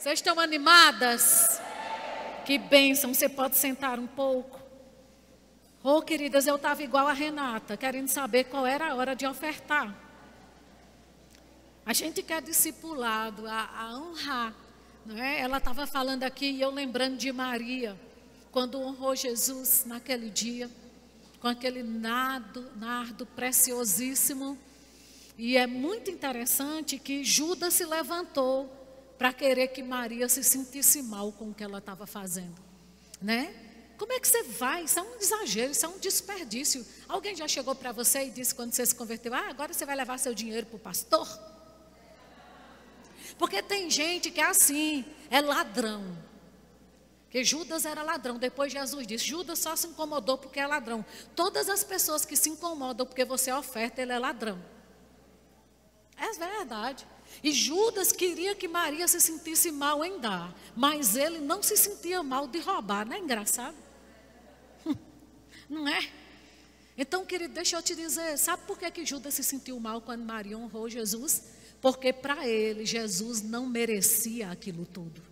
Vocês estão animadas? Que bênção, você pode sentar um pouco. Oh, queridas, eu estava igual a Renata, querendo saber qual era a hora de ofertar. A gente quer discipulado, a, a honrar. É? Ela estava falando aqui e eu lembrando de Maria, quando honrou Jesus naquele dia, com aquele nardo, nardo preciosíssimo. E é muito interessante que Judas se levantou para querer que Maria se sentisse mal com o que ela estava fazendo, né? Como é que você vai? Isso é um exagero, isso é um desperdício. Alguém já chegou para você e disse quando você se converteu: Ah, agora você vai levar seu dinheiro para o pastor? Porque tem gente que é assim, é ladrão. Que Judas era ladrão. Depois Jesus disse: Judas só se incomodou porque é ladrão. Todas as pessoas que se incomodam porque você oferta, ele é ladrão. É verdade. E Judas queria que Maria se sentisse mal em dar, mas ele não se sentia mal de roubar, não é engraçado? Não é? Então, querido, deixa eu te dizer, sabe por que, que Judas se sentiu mal quando Maria honrou Jesus? Porque para ele, Jesus não merecia aquilo tudo.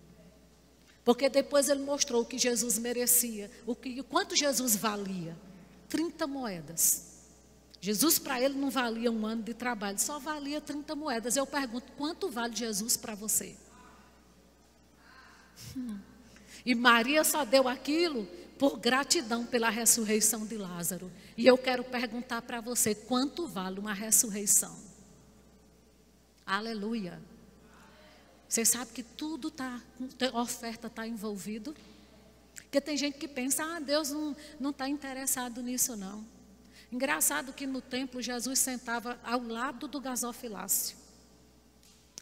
Porque depois ele mostrou o que Jesus merecia, o, que, o quanto Jesus valia. 30 moedas. Jesus para ele não valia um ano de trabalho, só valia 30 moedas. Eu pergunto, quanto vale Jesus para você? Hum. E Maria só deu aquilo por gratidão pela ressurreição de Lázaro. E eu quero perguntar para você, quanto vale uma ressurreição? Aleluia. Você sabe que tudo está, oferta está envolvido? Porque tem gente que pensa, ah, Deus não está interessado nisso não. Engraçado que no templo Jesus sentava ao lado do gasofilácio.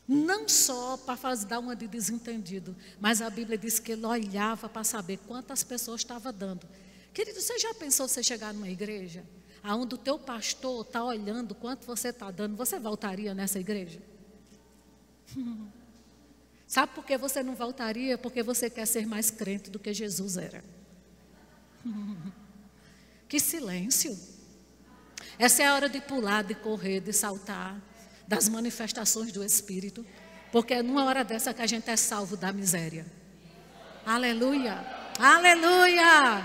Não só para dar uma de desentendido, mas a Bíblia diz que ele olhava para saber quantas pessoas estava dando. Querido, você já pensou você chegar numa igreja, aonde o teu pastor está olhando quanto você está dando, você voltaria nessa igreja? Sabe por que você não voltaria? Porque você quer ser mais crente do que Jesus era. Que silêncio. Essa é a hora de pular, de correr, de saltar das manifestações do Espírito, porque é numa hora dessa que a gente é salvo da miséria. Aleluia! Aleluia!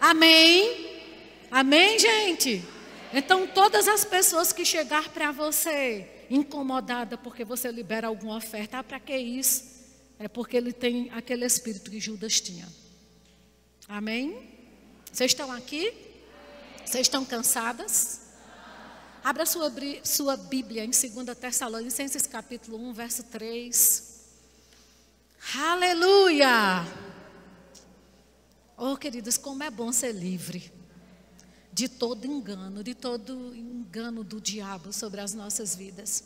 Amém? Amém, gente? Então, todas as pessoas que chegar para você incomodada porque você libera alguma oferta, ah, para que isso? É porque ele tem aquele espírito que Judas tinha. Amém? Vocês estão aqui? Vocês estão cansadas? Abra sua, sua Bíblia em 2 Tessalonicenses capítulo 1, verso 3. Aleluia! Oh, queridos, como é bom ser livre de todo engano, de todo engano do diabo sobre as nossas vidas.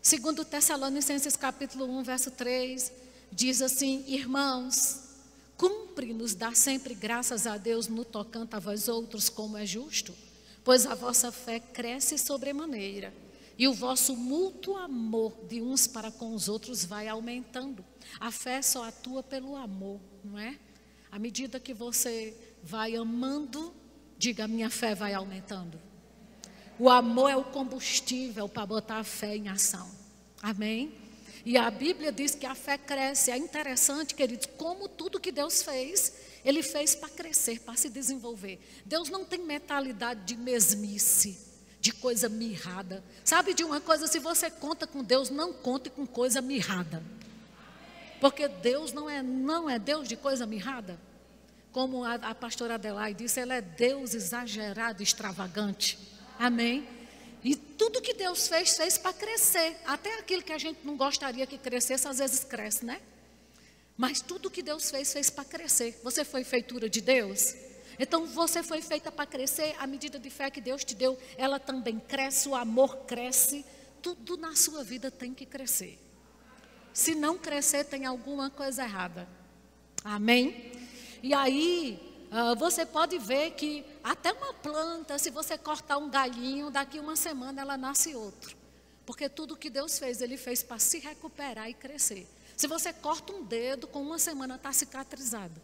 Segundo Tessalonicenses capítulo 1, verso 3, diz assim: Irmãos, Cumpre-nos dar sempre graças a Deus no tocante a vós outros, como é justo, pois a vossa fé cresce sobremaneira e o vosso mútuo amor de uns para com os outros vai aumentando. A fé só atua pelo amor, não é? À medida que você vai amando, diga: minha fé vai aumentando. O amor é o combustível para botar a fé em ação. Amém? E a Bíblia diz que a fé cresce. É interessante, queridos, como tudo que Deus fez, Ele fez para crescer, para se desenvolver. Deus não tem mentalidade de mesmice, de coisa mirrada. Sabe de uma coisa? Se você conta com Deus, não conte com coisa mirrada. Porque Deus não é, não é Deus de coisa mirrada. Como a, a pastora Adelaide disse, Ele é Deus exagerado, extravagante. Amém? E tudo que Deus fez, fez para crescer. Até aquilo que a gente não gostaria que crescesse, às vezes cresce, né? Mas tudo que Deus fez, fez para crescer. Você foi feitura de Deus? Então você foi feita para crescer. A medida de fé que Deus te deu, ela também cresce, o amor cresce. Tudo na sua vida tem que crescer. Se não crescer, tem alguma coisa errada. Amém? E aí, Uh, você pode ver que até uma planta, se você cortar um galhinho, daqui uma semana ela nasce outro. Porque tudo que Deus fez, Ele fez para se recuperar e crescer. Se você corta um dedo, com uma semana está cicatrizado.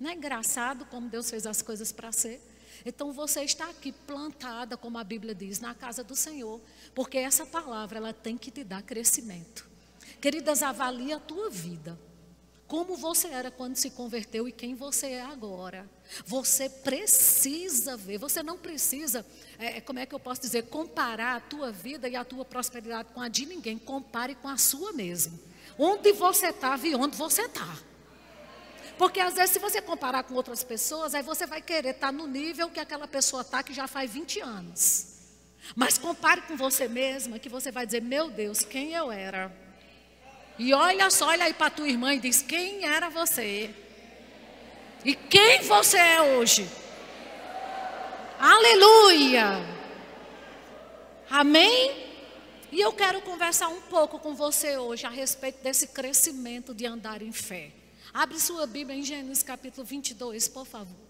Não é engraçado como Deus fez as coisas para ser? Então você está aqui plantada, como a Bíblia diz, na casa do Senhor, porque essa palavra ela tem que te dar crescimento. Queridas, avalie a tua vida. Como você era quando se converteu e quem você é agora. Você precisa ver, você não precisa, é, é, como é que eu posso dizer, comparar a tua vida e a tua prosperidade com a de ninguém. Compare com a sua mesmo. Onde você estava e onde você está. Porque às vezes, se você comparar com outras pessoas, aí você vai querer estar tá no nível que aquela pessoa está, que já faz 20 anos. Mas compare com você mesma, que você vai dizer: Meu Deus, quem eu era? E olha só, olha aí para tua irmã e diz: Quem era você? E quem você é hoje? Aleluia! Amém? E eu quero conversar um pouco com você hoje a respeito desse crescimento de andar em fé. Abre sua Bíblia em Gênesis capítulo 22, por favor.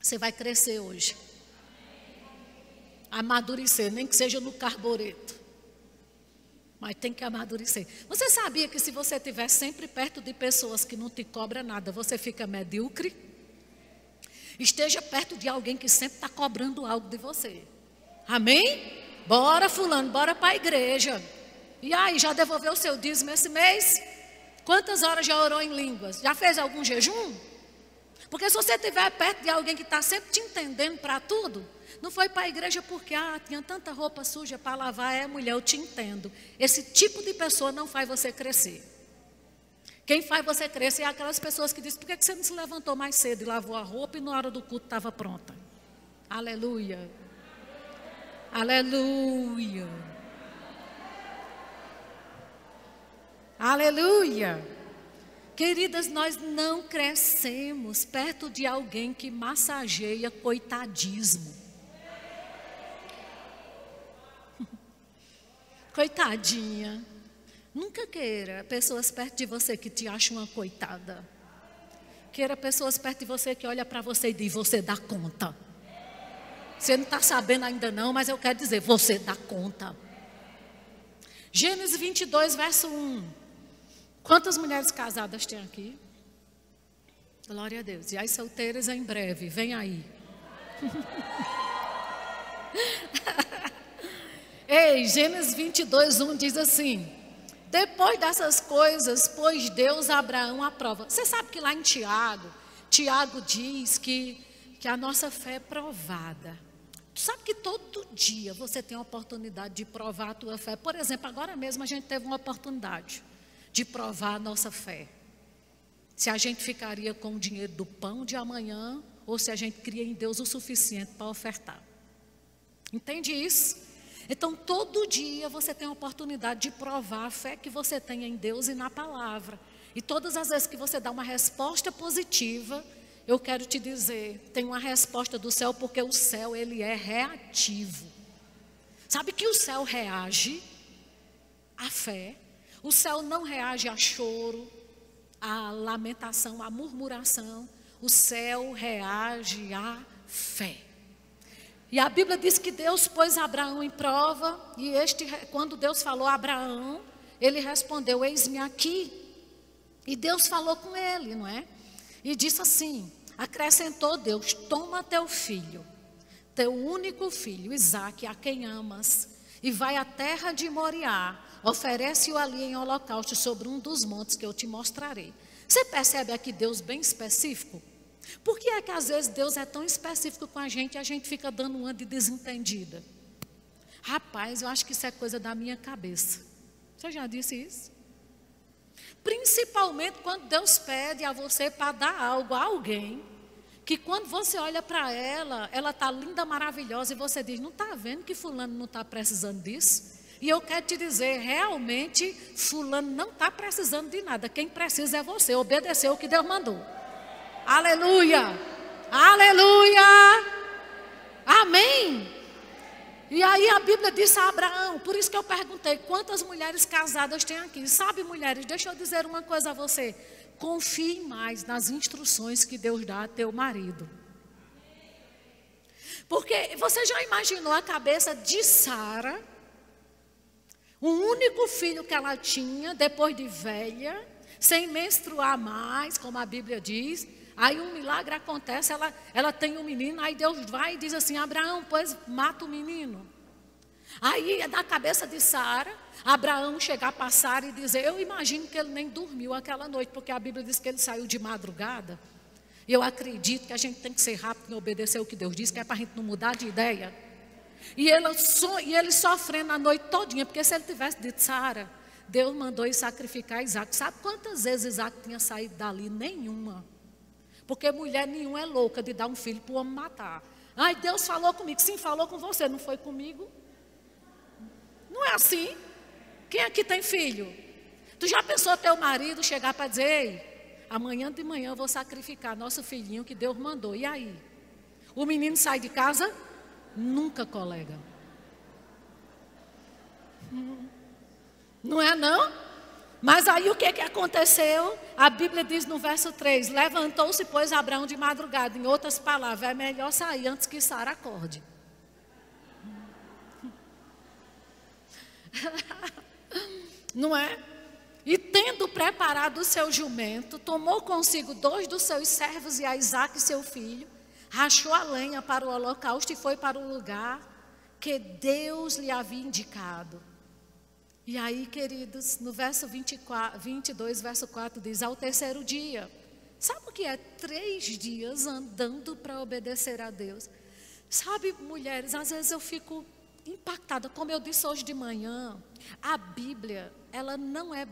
Você vai crescer hoje. Amadurecer, nem que seja no carbureto. Mas tem que amadurecer. Você sabia que se você estiver sempre perto de pessoas que não te cobram nada, você fica medíocre? Esteja perto de alguém que sempre está cobrando algo de você. Amém? Bora, fulano, bora para a igreja. E aí, já devolveu o seu dízimo esse mês? Quantas horas já orou em línguas? Já fez algum jejum? Porque se você estiver perto de alguém que está sempre te entendendo para tudo, não foi para a igreja porque, ah, tinha tanta roupa suja para lavar, é mulher, eu te entendo. Esse tipo de pessoa não faz você crescer. Quem faz você crescer é aquelas pessoas que dizem, por que você não se levantou mais cedo e lavou a roupa e na hora do culto estava pronta? Aleluia. Aleluia. Aleluia. Queridas, nós não crescemos perto de alguém que massageia coitadismo. Coitadinha. Nunca queira pessoas perto de você que te acham uma coitada. Queira pessoas perto de você que olha para você e diz: Você dá conta. Você não está sabendo ainda não, mas eu quero dizer: Você dá conta. Gênesis 22, verso 1. Quantas mulheres casadas tem aqui? Glória a Deus. E as solteiras em breve, vem aí. Ei, Gênesis 22, 1 diz assim: Depois dessas coisas, pôs Deus a Abraão à prova. Você sabe que lá em Tiago, Tiago diz que, que a nossa fé é provada. Tu sabe que todo dia você tem a oportunidade de provar a tua fé. Por exemplo, agora mesmo a gente teve uma oportunidade de provar a nossa fé. Se a gente ficaria com o dinheiro do pão de amanhã ou se a gente cria em Deus o suficiente para ofertar. Entende isso? Então, todo dia você tem a oportunidade de provar a fé que você tem em Deus e na palavra. E todas as vezes que você dá uma resposta positiva, eu quero te dizer, tem uma resposta do céu porque o céu ele é reativo. Sabe que o céu reage à fé? O céu não reage a choro, a lamentação, a murmuração. O céu reage à fé. E a Bíblia diz que Deus pôs Abraão em prova, e este, quando Deus falou a Abraão, ele respondeu: Eis-me aqui. E Deus falou com ele, não é? E disse assim: Acrescentou Deus: Toma teu filho, teu único filho, Isaque, a quem amas, e vai à terra de Moriá Oferece-o ali em holocausto sobre um dos montes que eu te mostrarei. Você percebe aqui Deus bem específico? Por que é que às vezes Deus é tão específico com a gente e a gente fica dando uma de desentendida? Rapaz, eu acho que isso é coisa da minha cabeça. Você já disse isso? Principalmente quando Deus pede a você para dar algo a alguém, que quando você olha para ela, ela está linda, maravilhosa, e você diz: Não está vendo que Fulano não está precisando disso? E eu quero te dizer, realmente, fulano não está precisando de nada. Quem precisa é você, obedecer o que Deus mandou. Aleluia! Aleluia! Amém! E aí a Bíblia disse a Abraão, por isso que eu perguntei, quantas mulheres casadas tem aqui? Sabe, mulheres, deixa eu dizer uma coisa a você. Confie mais nas instruções que Deus dá a teu marido. Porque você já imaginou a cabeça de Sara? O único filho que ela tinha, depois de velha, sem menstruar mais, como a Bíblia diz. Aí um milagre acontece, ela, ela tem um menino, aí Deus vai e diz assim: Abraão, pois mata o menino. Aí, na cabeça de Sara, Abraão chegar para Sara e dizer: Eu imagino que ele nem dormiu aquela noite, porque a Bíblia diz que ele saiu de madrugada. E eu acredito que a gente tem que ser rápido em obedecer o que Deus diz, que é para a gente não mudar de ideia. E ele, so, e ele sofrendo a noite todinha, porque se ele tivesse dito, Sara, Deus mandou sacrificar Isaac. Sabe quantas vezes Isaac tinha saído dali? Nenhuma. Porque mulher nenhuma é louca de dar um filho para o homem matar. Ai, Deus falou comigo. Sim, falou com você, não foi comigo? Não é assim? Quem aqui tem filho? Tu já pensou teu marido chegar para dizer, ei, amanhã de manhã eu vou sacrificar nosso filhinho que Deus mandou. E aí? O menino sai de casa? Nunca, colega. Não é não? Mas aí o que, que aconteceu? A Bíblia diz no verso 3: Levantou-se, pois, Abraão de madrugada. Em outras palavras, é melhor sair antes que Sara acorde. Não é? E tendo preparado o seu jumento, tomou consigo dois dos seus servos e a Isaac, seu filho, rachou a lenha para o holocausto e foi para o lugar que Deus lhe havia indicado. E aí, queridos, no verso 24, 22, verso 4 diz: Ao terceiro dia. Sabe o que é? Três dias andando para obedecer a Deus. Sabe, mulheres, às vezes eu fico impactada. Como eu disse hoje de manhã, a Bíblia, ela não é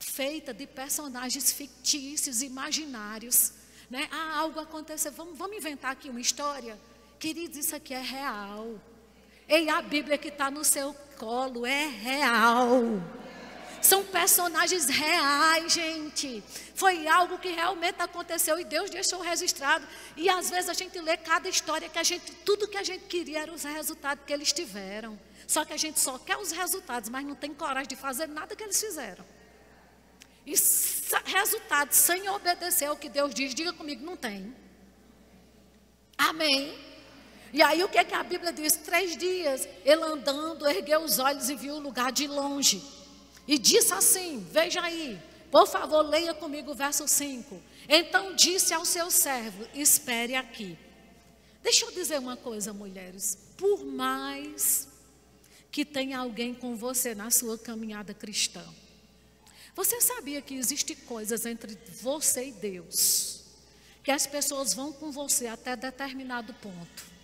feita de personagens fictícios, imaginários. Né? Ah, algo aconteceu, vamos, vamos inventar aqui uma história? Queridos, isso aqui é real. Ei, a Bíblia que está no seu colo é real. São personagens reais, gente. Foi algo que realmente aconteceu e Deus deixou registrado. E às vezes a gente lê cada história que a gente, tudo que a gente queria era os resultados que eles tiveram. Só que a gente só quer os resultados, mas não tem coragem de fazer nada que eles fizeram. E resultados sem obedecer ao que Deus diz, diga comigo, não tem. Amém. E aí o que, é que a Bíblia diz? Três dias, ele andando, ergueu os olhos e viu o lugar de longe. E disse assim: Veja aí, por favor, leia comigo o verso 5. Então disse ao seu servo: Espere aqui. Deixa eu dizer uma coisa, mulheres. Por mais que tenha alguém com você na sua caminhada cristã, você sabia que existem coisas entre você e Deus, que as pessoas vão com você até determinado ponto.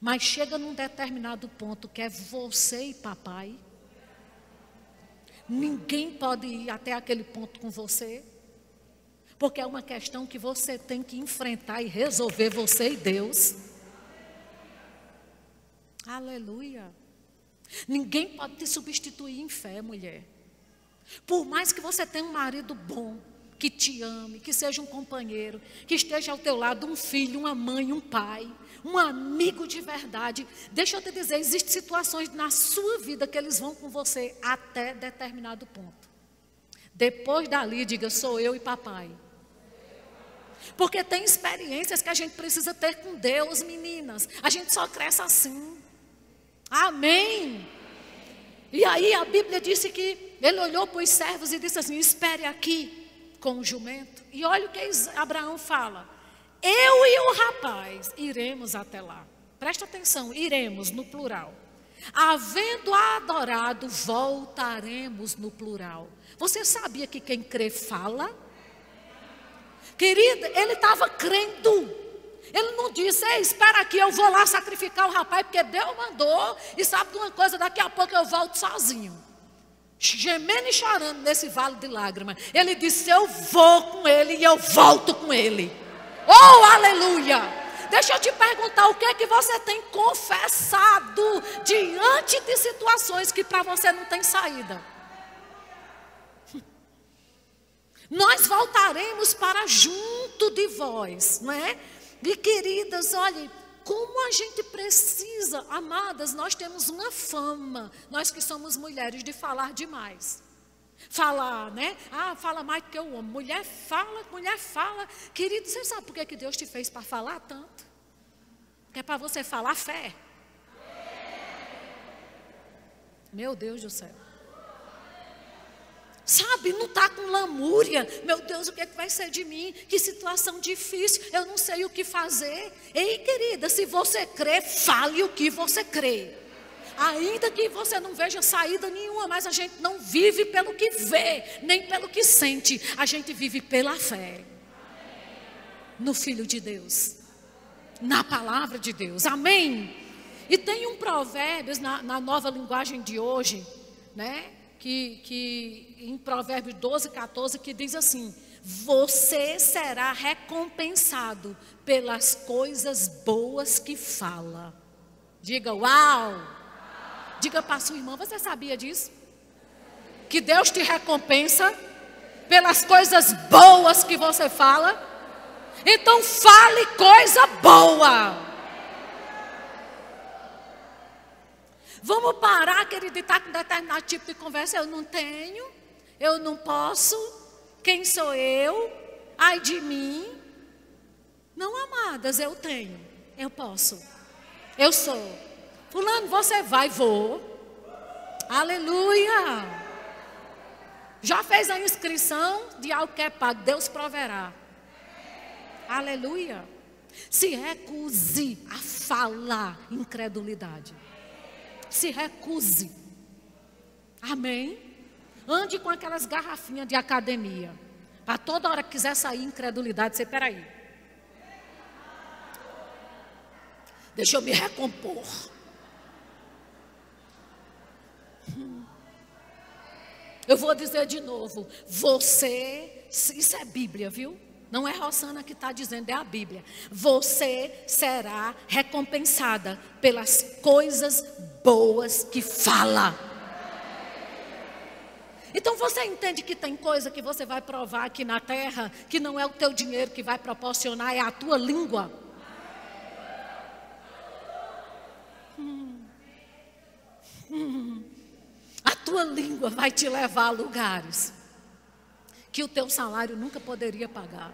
Mas chega num determinado ponto que é você e papai. Ninguém pode ir até aquele ponto com você. Porque é uma questão que você tem que enfrentar e resolver você e Deus. Aleluia. Ninguém pode te substituir em fé, mulher. Por mais que você tenha um marido bom, que te ame, que seja um companheiro, que esteja ao teu lado um filho, uma mãe, um pai, um amigo de verdade. Deixa eu te dizer, existem situações na sua vida que eles vão com você até determinado ponto. Depois dali, diga, sou eu e papai. Porque tem experiências que a gente precisa ter com Deus, meninas. A gente só cresce assim. Amém. E aí a Bíblia disse que ele olhou para os servos e disse assim: Espere aqui com o jumento. E olha o que Abraão fala. Eu e o rapaz iremos até lá. Presta atenção, iremos no plural. Havendo adorado, voltaremos no plural. Você sabia que quem crê fala? Querida, ele estava crendo. Ele não disse, Ei, espera aqui, eu vou lá sacrificar o rapaz, porque Deus mandou. E sabe de uma coisa, daqui a pouco eu volto sozinho. Gemendo e chorando nesse vale de lágrimas. Ele disse, eu vou com ele e eu volto com ele. Oh, aleluia! Deixa eu te perguntar o que é que você tem confessado diante de situações que para você não tem saída. Nós voltaremos para junto de vós, não é? E queridas, olhe, como a gente precisa, amadas, nós temos uma fama, nós que somos mulheres, de falar demais. Falar, né? Ah, fala mais do que o homem. Mulher fala, mulher fala. Querido, você sabe por que, que Deus te fez para falar tanto? É para você falar fé. Meu Deus do céu. Sabe, não está com lamúria. Meu Deus, o que, é que vai ser de mim? Que situação difícil, eu não sei o que fazer. Ei, querida, se você crê, fale o que você crê. Ainda que você não veja saída nenhuma, mas a gente não vive pelo que vê, nem pelo que sente. A gente vive pela fé. No Filho de Deus. Na palavra de Deus. Amém? E tem um provérbio na, na nova linguagem de hoje, né? Que, que em Provérbios 12, 14, que diz assim: Você será recompensado pelas coisas boas que fala. Diga, uau! Diga para sua irmã, você sabia disso? Que Deus te recompensa pelas coisas boas que você fala. Então fale coisa boa. Vamos parar, querido, de estar com determinado tipo de conversa. Eu não tenho, eu não posso. Quem sou eu? Ai de mim. Não, amadas, eu tenho, eu posso, eu sou. Fulano, você vai, vou. Aleluia. Já fez a inscrição de algo que é pago, Deus proverá. Aleluia. Se recuse a falar incredulidade. Se recuse. Amém. Ande com aquelas garrafinhas de academia. Para toda hora que quiser sair incredulidade, você, peraí. Deixa eu me recompor. Eu vou dizer de novo: você, isso é Bíblia, viu? Não é Rosana que está dizendo, é a Bíblia. Você será recompensada pelas coisas boas que fala. Então você entende que tem coisa que você vai provar aqui na terra, que não é o teu dinheiro que vai proporcionar, é a tua língua. Tua língua vai te levar a lugares que o teu salário nunca poderia pagar.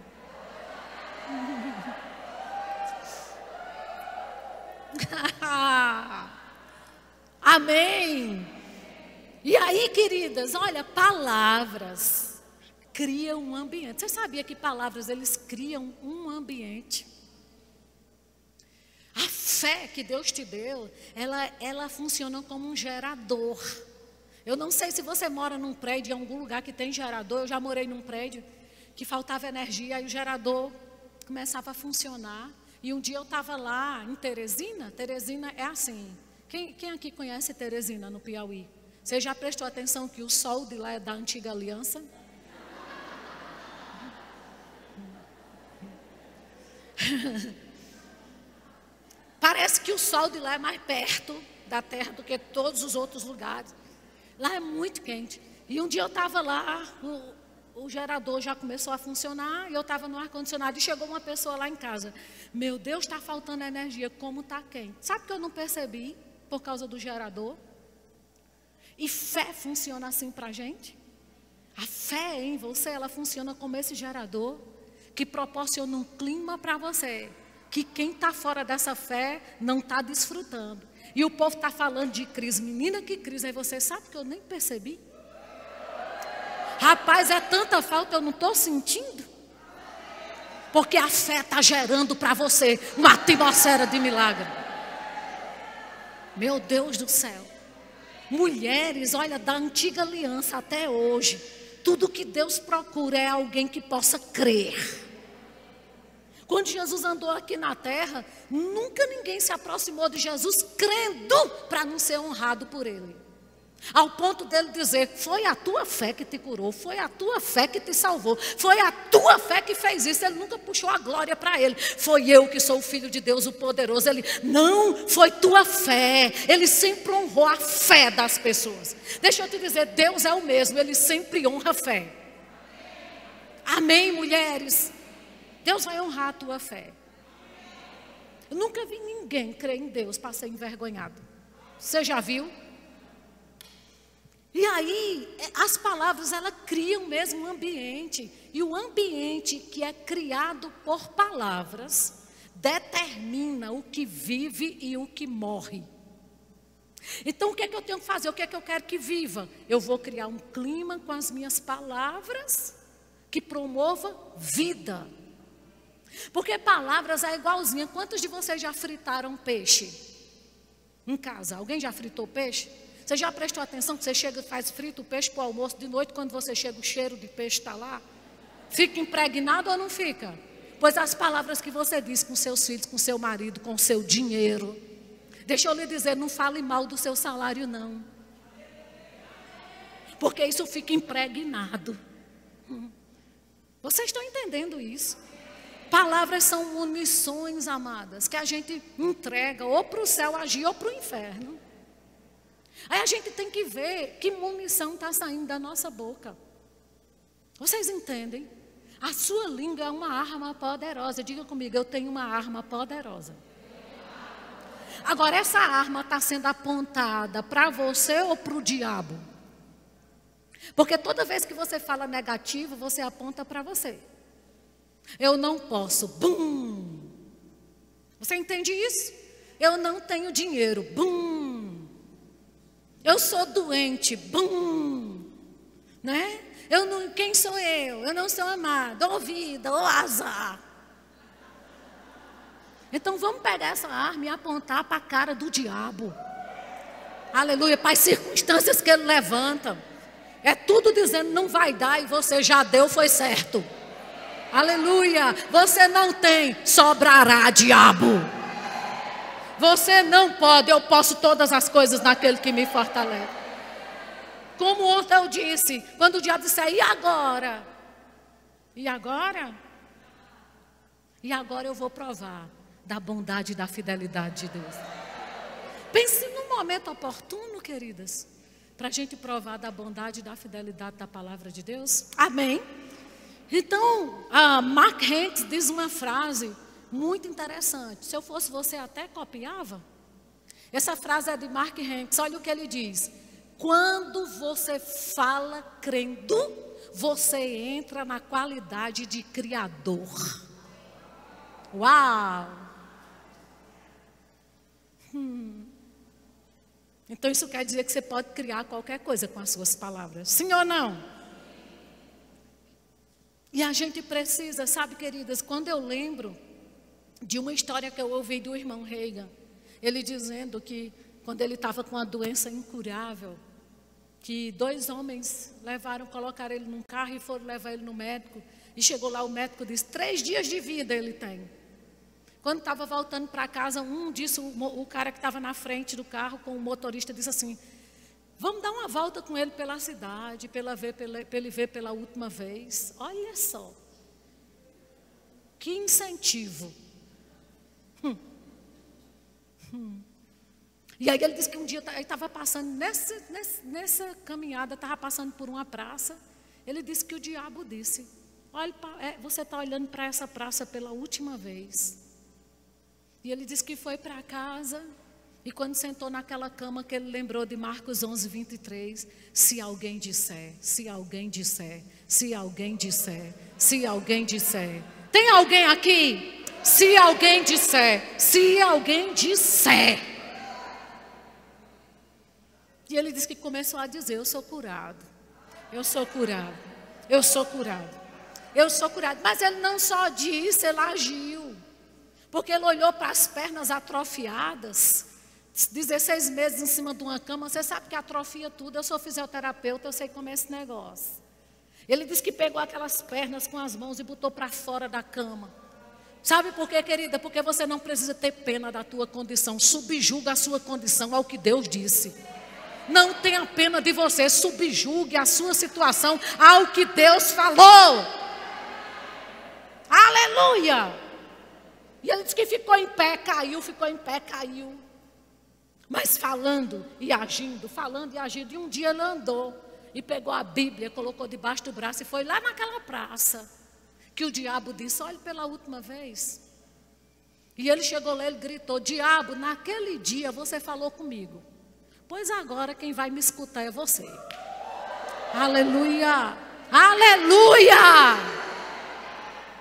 Amém. E aí, queridas, olha, palavras criam um ambiente. Você sabia que palavras eles criam um ambiente? A fé que Deus te deu, ela, ela funciona como um gerador. Eu não sei se você mora num prédio, em algum lugar que tem gerador. Eu já morei num prédio que faltava energia, aí o gerador começava a funcionar. E um dia eu estava lá em Teresina. Teresina é assim. Quem, quem aqui conhece Teresina no Piauí? Você já prestou atenção que o sol de lá é da antiga aliança? Parece que o sol de lá é mais perto da terra do que todos os outros lugares. Lá é muito quente. E um dia eu estava lá, o, o, gerador já começou a funcionar, e eu estava no ar-condicionado, e chegou uma pessoa lá em casa. Meu Deus, está faltando energia, como está quente. Sabe que eu não percebi por causa do gerador? E fé funciona assim para a gente? A fé em você, ela funciona como esse gerador que proporciona um clima para você, que quem está fora dessa fé não está desfrutando. E o povo está falando de crise. Menina, que crise. Aí você sabe que eu nem percebi. Rapaz, é tanta falta, eu não estou sentindo. Porque a fé está gerando para você uma atmosfera de milagre. Meu Deus do céu. Mulheres, olha, da antiga aliança até hoje. Tudo que Deus procura é alguém que possa crer. Quando Jesus andou aqui na terra, nunca ninguém se aproximou de Jesus crendo para não ser honrado por ele. Ao ponto dele dizer: Foi a tua fé que te curou, foi a tua fé que te salvou, foi a tua fé que fez isso. Ele nunca puxou a glória para ele. Foi eu que sou o filho de Deus, o poderoso. Ele, não, foi tua fé. Ele sempre honrou a fé das pessoas. Deixa eu te dizer: Deus é o mesmo, ele sempre honra a fé. Amém, mulheres? Deus vai honrar a tua fé. Eu nunca vi ninguém crer em Deus para ser envergonhado. Você já viu? E aí, é, as palavras, elas criam mesmo um ambiente. E o ambiente que é criado por palavras determina o que vive e o que morre. Então, o que é que eu tenho que fazer? O que é que eu quero que viva? Eu vou criar um clima com as minhas palavras que promova vida. Porque palavras é igualzinha. Quantos de vocês já fritaram peixe? Em casa, alguém já fritou peixe? Você já prestou atenção que você chega e faz frito o peixe para o almoço de noite, quando você chega, o cheiro de peixe está lá? Fica impregnado ou não fica? Pois as palavras que você diz com seus filhos, com seu marido, com seu dinheiro. Deixa eu lhe dizer, não fale mal do seu salário, não. Porque isso fica impregnado. Vocês estão entendendo isso? Palavras são munições, amadas, que a gente entrega ou para o céu agir ou para o inferno. Aí a gente tem que ver que munição está saindo da nossa boca. Vocês entendem? A sua língua é uma arma poderosa. Diga comigo, eu tenho uma arma poderosa. Agora, essa arma está sendo apontada para você ou para o diabo? Porque toda vez que você fala negativo, você aponta para você. Eu não posso, bum. Você entende isso? Eu não tenho dinheiro, bum. Eu sou doente, bum. Né? Eu não, quem sou eu? Eu não sou amado, ou vida, ou azar. Então vamos pegar essa arma e apontar para a cara do diabo. Aleluia, para as circunstâncias que ele levanta. É tudo dizendo não vai dar e você já deu, foi certo. Aleluia, você não tem, sobrará diabo. Você não pode, eu posso todas as coisas naquele que me fortalece. Como ontem eu disse, quando o diabo disser, e agora? E agora? E agora eu vou provar da bondade e da fidelidade de Deus. Pense num momento oportuno, queridas, para a gente provar da bondade e da fidelidade da palavra de Deus. Amém? Então, a Mark Hanks diz uma frase muito interessante. Se eu fosse você, até copiava. Essa frase é de Mark Hanks. Olha o que ele diz. Quando você fala crendo, você entra na qualidade de criador. Uau! Hum. Então isso quer dizer que você pode criar qualquer coisa com as suas palavras. Sim ou não? E a gente precisa, sabe, queridas, quando eu lembro de uma história que eu ouvi do irmão Reagan, ele dizendo que quando ele estava com uma doença incurável, que dois homens levaram, colocaram ele num carro e foram levar ele no médico. E chegou lá, o médico disse: três dias de vida ele tem. Quando estava voltando para casa, um disse, o, o cara que estava na frente do carro com o motorista disse assim: Vamos dar uma volta com ele pela cidade, para ver, ele ver pela última vez. Olha só. Que incentivo. Hum. Hum. E aí ele disse que um dia ele estava passando, nessa, nessa, nessa caminhada, estava passando por uma praça. Ele disse que o diabo disse: Olha, é, você está olhando para essa praça pela última vez. E ele disse que foi para casa. E quando sentou naquela cama que ele lembrou de Marcos 11, 23, se alguém disser, se alguém disser, se alguém disser, se alguém disser. Tem alguém aqui? Se alguém disser, se alguém disser. E ele disse que começou a dizer: Eu sou curado, eu sou curado, eu sou curado, eu sou curado. Mas ele não só disse, ele agiu. Porque ele olhou para as pernas atrofiadas 16 meses em cima de uma cama, você sabe que atrofia tudo. Eu sou fisioterapeuta, eu sei como é esse negócio. Ele disse que pegou aquelas pernas com as mãos e botou para fora da cama. Sabe por quê, querida? Porque você não precisa ter pena da tua condição. Subjuga a sua condição ao que Deus disse. Não tenha pena de você, subjugue a sua situação ao que Deus falou. Aleluia! E ele disse que ficou em pé, caiu, ficou em pé, caiu. Mas falando e agindo, falando e agindo. E um dia ele andou e pegou a Bíblia, colocou debaixo do braço e foi lá naquela praça. Que o diabo disse: Olha pela última vez. E ele chegou lá, ele gritou: Diabo, naquele dia você falou comigo. Pois agora quem vai me escutar é você. Aleluia! Aleluia!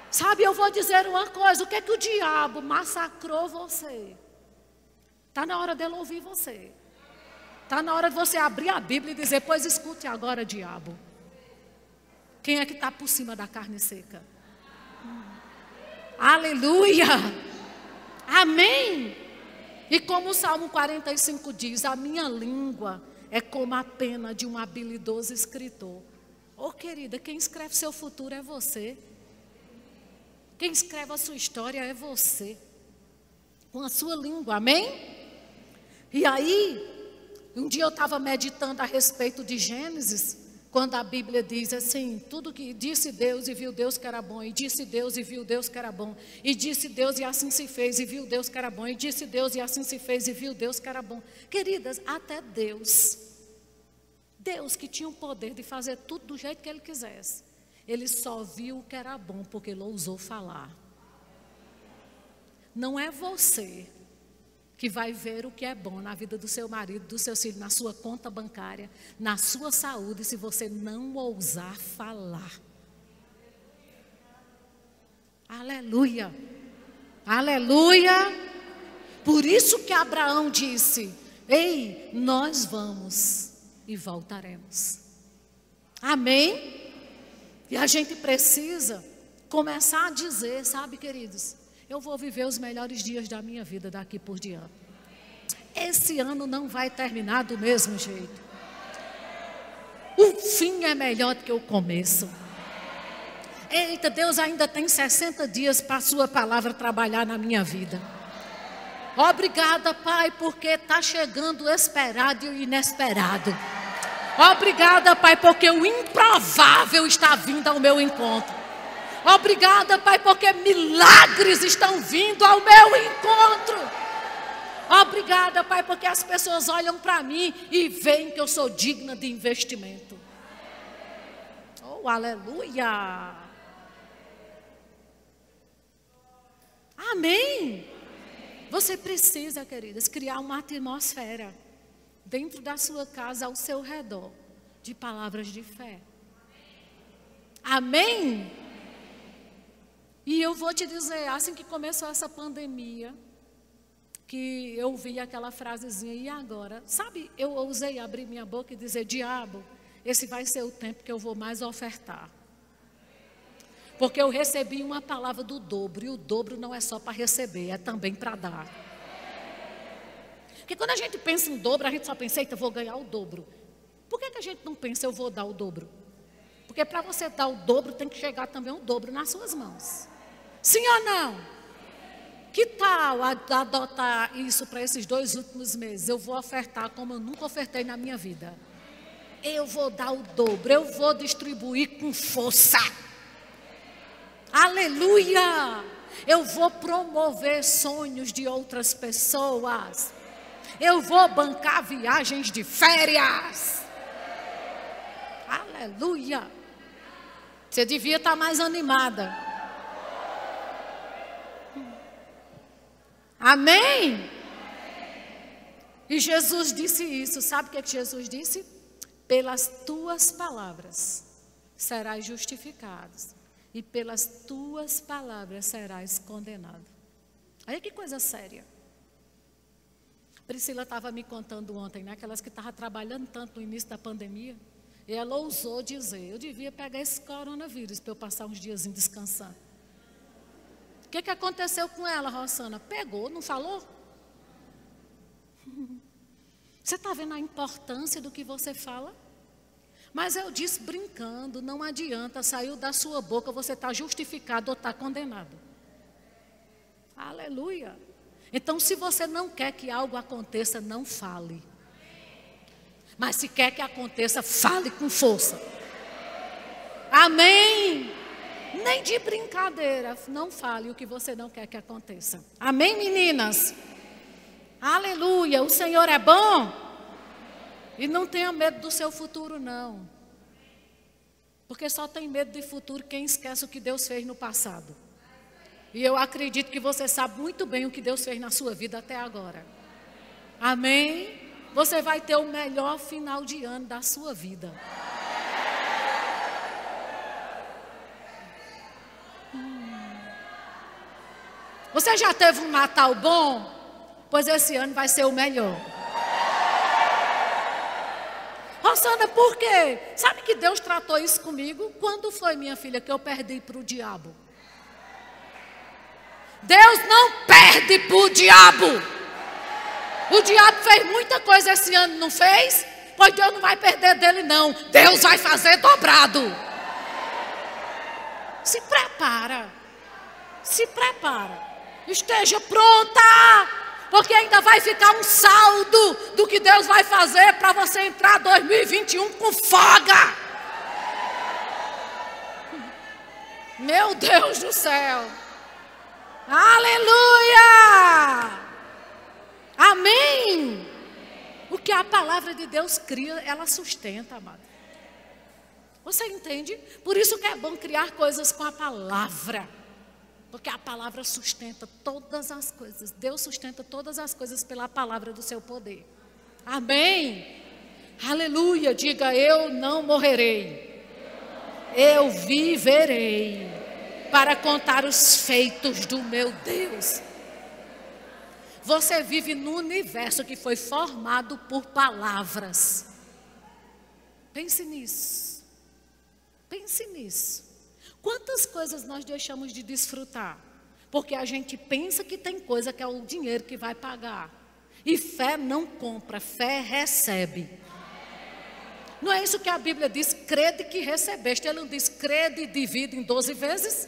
Sabe, eu vou dizer uma coisa: o que é que o diabo massacrou você? Está na hora dele ouvir você. Está na hora de você abrir a Bíblia e dizer: Pois escute agora, diabo. Quem é que está por cima da carne seca? Hum. Aleluia! Amém! E como o Salmo 45 diz, a minha língua é como a pena de um habilidoso escritor. Ô oh, querida, quem escreve seu futuro é você. Quem escreve a sua história é você. Com a sua língua, amém? E aí, um dia eu estava meditando a respeito de Gênesis, quando a Bíblia diz assim: tudo que disse Deus e viu Deus que era bom, e disse Deus e viu Deus que era bom, e disse Deus e assim se fez, e viu Deus que era bom, e disse Deus e assim se fez, e viu Deus que era bom. Queridas, até Deus, Deus que tinha o poder de fazer tudo do jeito que Ele quisesse, Ele só viu o que era bom porque Ele ousou falar. Não é você que vai ver o que é bom na vida do seu marido, do seu filho, na sua conta bancária, na sua saúde, se você não ousar falar. Aleluia. Aleluia. Por isso que Abraão disse: Ei, nós vamos e voltaremos. Amém? E a gente precisa começar a dizer, sabe, queridos? Eu vou viver os melhores dias da minha vida daqui por diante. Esse ano não vai terminar do mesmo jeito. O fim é melhor do que o começo. Eita, Deus ainda tem 60 dias para a Sua palavra trabalhar na minha vida. Obrigada, Pai, porque está chegando o esperado e o inesperado. Obrigada, Pai, porque o improvável está vindo ao meu encontro. Obrigada, Pai, porque milagres estão vindo ao meu encontro. Obrigada, Pai, porque as pessoas olham para mim e veem que eu sou digna de investimento. Oh, aleluia! Amém. Você precisa, queridas, criar uma atmosfera dentro da sua casa, ao seu redor, de palavras de fé. Amém? E eu vou te dizer, assim que começou essa pandemia, que eu vi aquela frasezinha, e agora? Sabe, eu ousei abrir minha boca e dizer: Diabo, esse vai ser o tempo que eu vou mais ofertar. Porque eu recebi uma palavra do dobro, e o dobro não é só para receber, é também para dar. Porque quando a gente pensa em dobro, a gente só pensa, eita, vou ganhar o dobro. Por que, que a gente não pensa, eu vou dar o dobro? Porque para você dar o dobro, tem que chegar também o dobro nas suas mãos. Sim ou não? Que tal adotar isso para esses dois últimos meses? Eu vou ofertar como eu nunca ofertei na minha vida. Eu vou dar o dobro, eu vou distribuir com força. Aleluia! Eu vou promover sonhos de outras pessoas. Eu vou bancar viagens de férias. Aleluia! Você devia estar mais animada. Amém? E Jesus disse isso. Sabe o que, é que Jesus disse? Pelas tuas palavras serás justificado, e pelas tuas palavras serás condenado. Aí que coisa séria. Priscila estava me contando ontem, né? Aquelas que estavam trabalhando tanto no início da pandemia. E ela ousou dizer: Eu devia pegar esse coronavírus para eu passar uns dias descansando que, que aconteceu com ela, Rosana? Pegou, não falou? Você está vendo a importância do que você fala? Mas eu disse brincando, não adianta, saiu da sua boca, você está justificado ou está condenado. Aleluia. Então, se você não quer que algo aconteça, não fale. Mas se quer que aconteça, fale com força. Amém nem de brincadeira, não fale o que você não quer que aconteça. Amém, meninas? Aleluia, o Senhor é bom. E não tenha medo do seu futuro, não. Porque só tem medo de futuro quem esquece o que Deus fez no passado. E eu acredito que você sabe muito bem o que Deus fez na sua vida até agora. Amém? Você vai ter o melhor final de ano da sua vida. Você já teve um Natal bom? Pois esse ano vai ser o melhor. Rosana, por quê? Sabe que Deus tratou isso comigo? Quando foi, minha filha, que eu perdi para o diabo? Deus não perde para o diabo. O diabo fez muita coisa esse ano, não fez? Pois Deus não vai perder dele, não. Deus vai fazer dobrado. Se prepara. Se prepara. Esteja pronta. Porque ainda vai ficar um saldo do que Deus vai fazer para você entrar 2021 com folga. Meu Deus do céu. Aleluia! Amém! O que a palavra de Deus cria, ela sustenta, amado. Você entende? Por isso que é bom criar coisas com a palavra. Porque a palavra sustenta todas as coisas. Deus sustenta todas as coisas pela palavra do seu poder. Amém? Aleluia. Diga: Eu não morrerei. Eu viverei para contar os feitos do meu Deus. Você vive no universo que foi formado por palavras. Pense nisso. Pense nisso. Quantas coisas nós deixamos de desfrutar? Porque a gente pensa que tem coisa que é o dinheiro que vai pagar. E fé não compra, fé recebe. Não é isso que a Bíblia diz? Crede que recebeste. Ele não diz crede e divide em 12 vezes?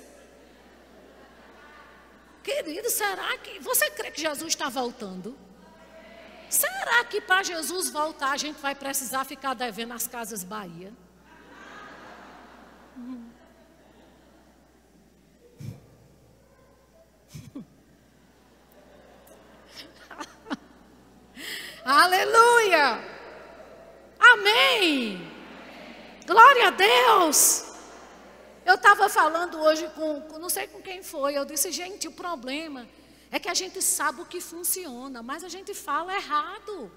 Querido, será que você crê que Jesus está voltando? Será que para Jesus voltar a gente vai precisar ficar devendo as casas Bahia? Aleluia! Amém! Glória a Deus! Eu estava falando hoje com, não sei com quem foi, eu disse, gente, o problema é que a gente sabe o que funciona, mas a gente fala errado.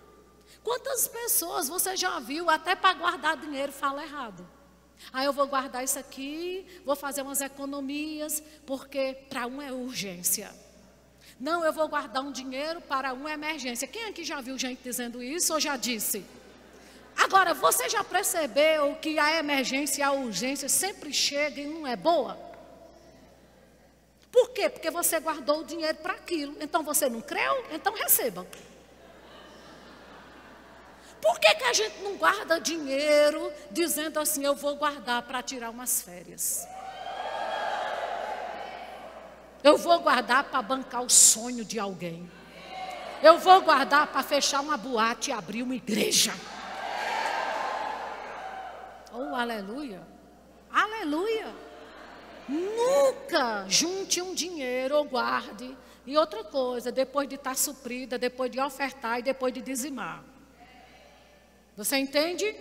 Quantas pessoas você já viu, até para guardar dinheiro, fala errado? Aí eu vou guardar isso aqui, vou fazer umas economias, porque para um é urgência. Não, eu vou guardar um dinheiro para uma emergência. Quem aqui já viu gente dizendo isso ou já disse? Agora, você já percebeu que a emergência a urgência sempre chegam e não é boa? Por quê? Porque você guardou o dinheiro para aquilo. Então você não creu? Então receba. Por que, que a gente não guarda dinheiro dizendo assim, eu vou guardar para tirar umas férias? Eu vou guardar para bancar o sonho de alguém. Eu vou guardar para fechar uma boate e abrir uma igreja. Oh, aleluia. Aleluia. Nunca junte um dinheiro ou guarde. E outra coisa, depois de estar suprida, depois de ofertar e depois de dizimar. Você entende?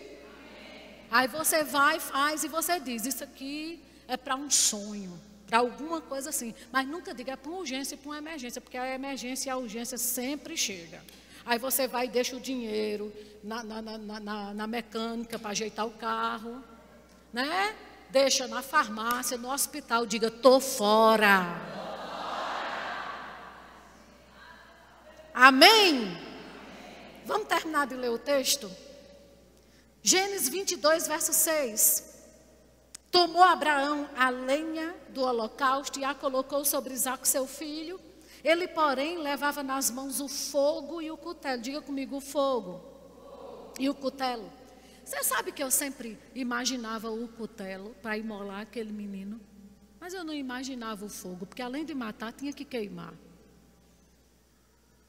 Aí você vai, faz e você diz: Isso aqui é para um sonho, para alguma coisa assim. Mas nunca diga é para uma urgência e para uma emergência, porque a emergência e a urgência sempre chegam. Aí você vai e deixa o dinheiro na, na, na, na, na mecânica para ajeitar o carro, né? Deixa na farmácia, no hospital, diga, tô fora. Amém? Vamos terminar de ler o texto? Gênesis 22, verso 6. Tomou Abraão a lenha do holocausto e a colocou sobre Isaac, seu filho, ele, porém, levava nas mãos o fogo e o cutelo. Diga comigo, o fogo e o cutelo. Você sabe que eu sempre imaginava o cutelo para imolar aquele menino? Mas eu não imaginava o fogo, porque além de matar, tinha que queimar.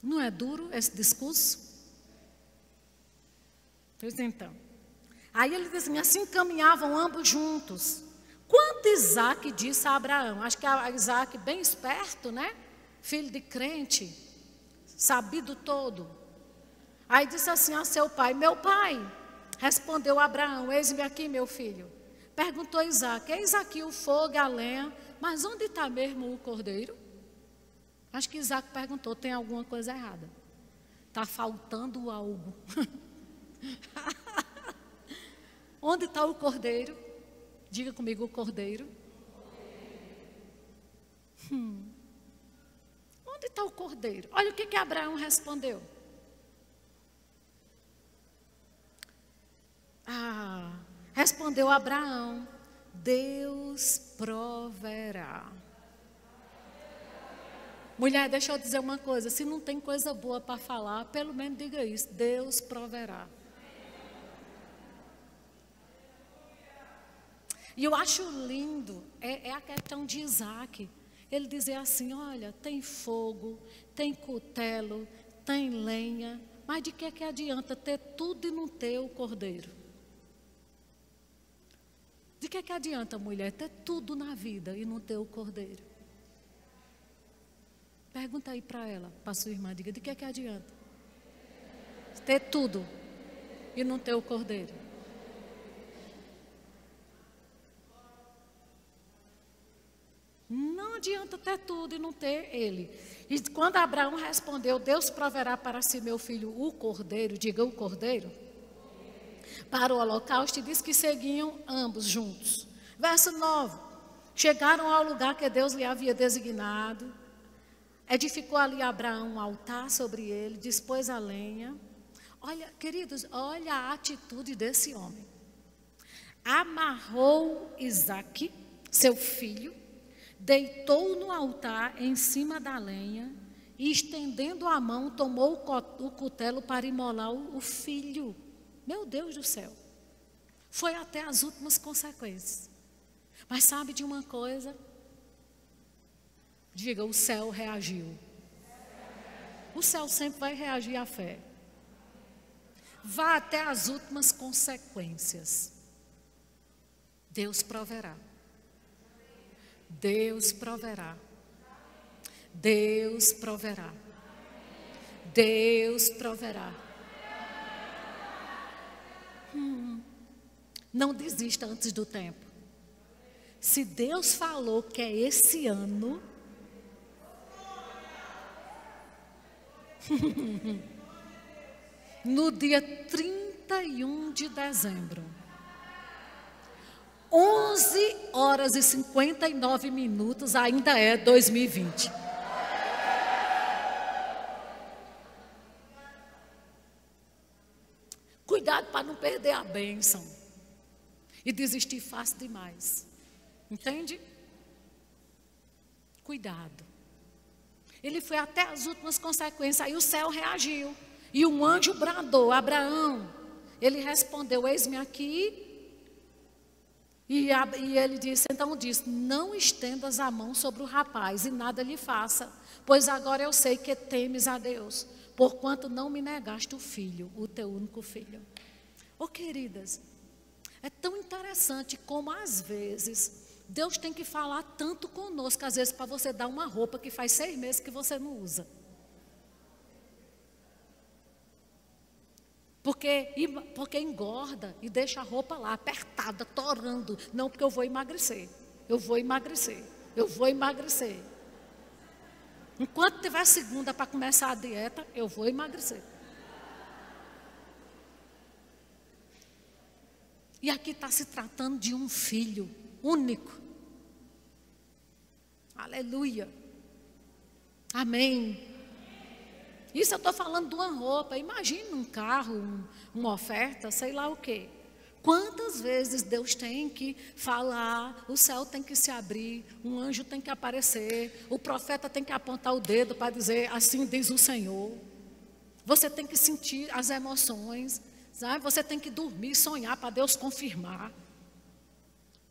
Não é duro esse discurso? Pois então. Aí ele diz assim: assim caminhavam ambos juntos. Quanto Isaac disse a Abraão? Acho que Isaac, bem esperto, né? filho de crente, sabido todo. Aí disse assim a seu pai: Meu pai, respondeu Abraão: Eis-me aqui, meu filho. Perguntou Isaac: Eis aqui o fogo, a lenha, mas onde está mesmo o cordeiro? Acho que Isaac perguntou: Tem alguma coisa errada? Está faltando algo. onde está o cordeiro? Diga comigo o cordeiro. Hum. Onde está o cordeiro? Olha o que, que Abraão respondeu. Ah, respondeu Abraão: Deus proverá. Mulher, deixa eu dizer uma coisa: se não tem coisa boa para falar, pelo menos diga isso: Deus proverá. E eu acho lindo, é, é a questão de Isaac. Ele dizer assim: olha, tem fogo, tem cutelo, tem lenha, mas de que, é que adianta ter tudo e não ter o cordeiro? De que, é que adianta, mulher, ter tudo na vida e não ter o cordeiro? Pergunta aí para ela, para sua irmã, diga, de que, é que adianta? Ter tudo e não ter o cordeiro. Não adianta ter tudo e não ter ele. E quando Abraão respondeu, Deus proverá para si, meu filho, o cordeiro, diga o cordeiro, para o holocausto, e diz que seguiam ambos juntos. Verso 9: Chegaram ao lugar que Deus lhe havia designado, edificou ali Abraão um altar sobre ele, dispôs a lenha. Olha, queridos, olha a atitude desse homem. Amarrou Isaque, seu filho, deitou no altar em cima da lenha e, estendendo a mão, tomou o cutelo para imolar o filho. Meu Deus do céu. Foi até as últimas consequências. Mas sabe de uma coisa? Diga, o céu reagiu. O céu sempre vai reagir à fé. Vá até as últimas consequências. Deus proverá. Deus proverá. Deus proverá. Deus proverá. Hum, não desista antes do tempo. Se Deus falou que é esse ano, no dia 31 de dezembro, 11 horas e 59 minutos ainda é 2020. Cuidado para não perder a bênção e desistir fácil demais. Entende? Cuidado. Ele foi até as últimas consequências. Aí o céu reagiu. E um anjo bradou: Abraão. Ele respondeu: Eis-me aqui. E, a, e, ele disse: Então disse: Não estendas a mão sobre o rapaz e nada lhe faça, pois agora eu sei que temes a Deus, porquanto não me negaste o filho, o teu único filho. Oh, queridas, é tão interessante como às vezes Deus tem que falar tanto conosco, às vezes, para você dar uma roupa que faz seis meses que você não usa. Porque, porque engorda e deixa a roupa lá, apertada, torando. Não, porque eu vou emagrecer. Eu vou emagrecer. Eu vou emagrecer. Enquanto tiver segunda para começar a dieta, eu vou emagrecer. E aqui está se tratando de um filho único. Aleluia. Amém. Isso eu estou falando de uma roupa. Imagine um carro, um, uma oferta, sei lá o quê. Quantas vezes Deus tem que falar, o céu tem que se abrir, um anjo tem que aparecer, o profeta tem que apontar o dedo para dizer, assim diz o Senhor. Você tem que sentir as emoções, sabe? você tem que dormir, sonhar para Deus confirmar.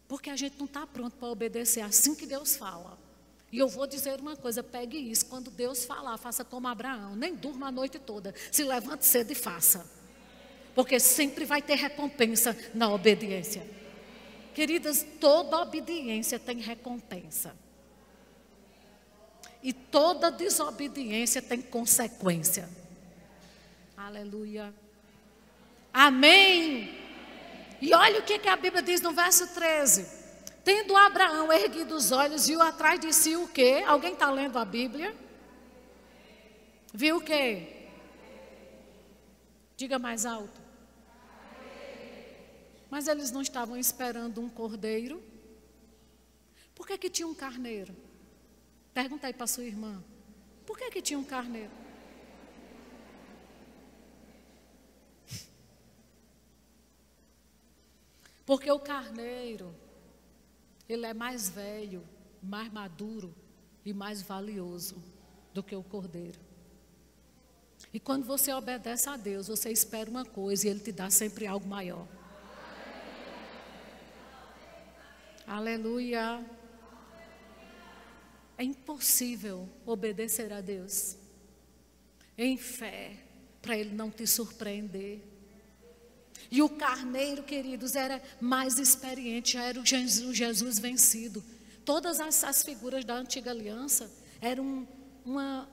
Porque a gente não está pronto para obedecer assim que Deus fala. E eu vou dizer uma coisa: pegue isso. Quando Deus falar, faça como Abraão. Nem durma a noite toda. Se levante cedo e faça. Porque sempre vai ter recompensa na obediência. Queridas, toda obediência tem recompensa. E toda desobediência tem consequência. Aleluia. Amém. E olha o que, que a Bíblia diz no verso 13. Tendo Abraão erguido os olhos, viu atrás de si o quê? Alguém está lendo a Bíblia? Viu o quê? Diga mais alto. Mas eles não estavam esperando um cordeiro? Por que, que tinha um carneiro? Pergunta aí para sua irmã. Por que, que tinha um carneiro? Porque o carneiro ele é mais velho, mais maduro e mais valioso. do que o cordeiro. E quando você obedece a Deus, você espera uma coisa e Ele te dá sempre algo maior. Aleluia. É impossível obedecer a Deus em fé para Ele não te surpreender. E o carneiro, queridos, era mais experiente, já era o Jesus, Jesus vencido. Todas as, as, figuras da antiga aliança eram uma,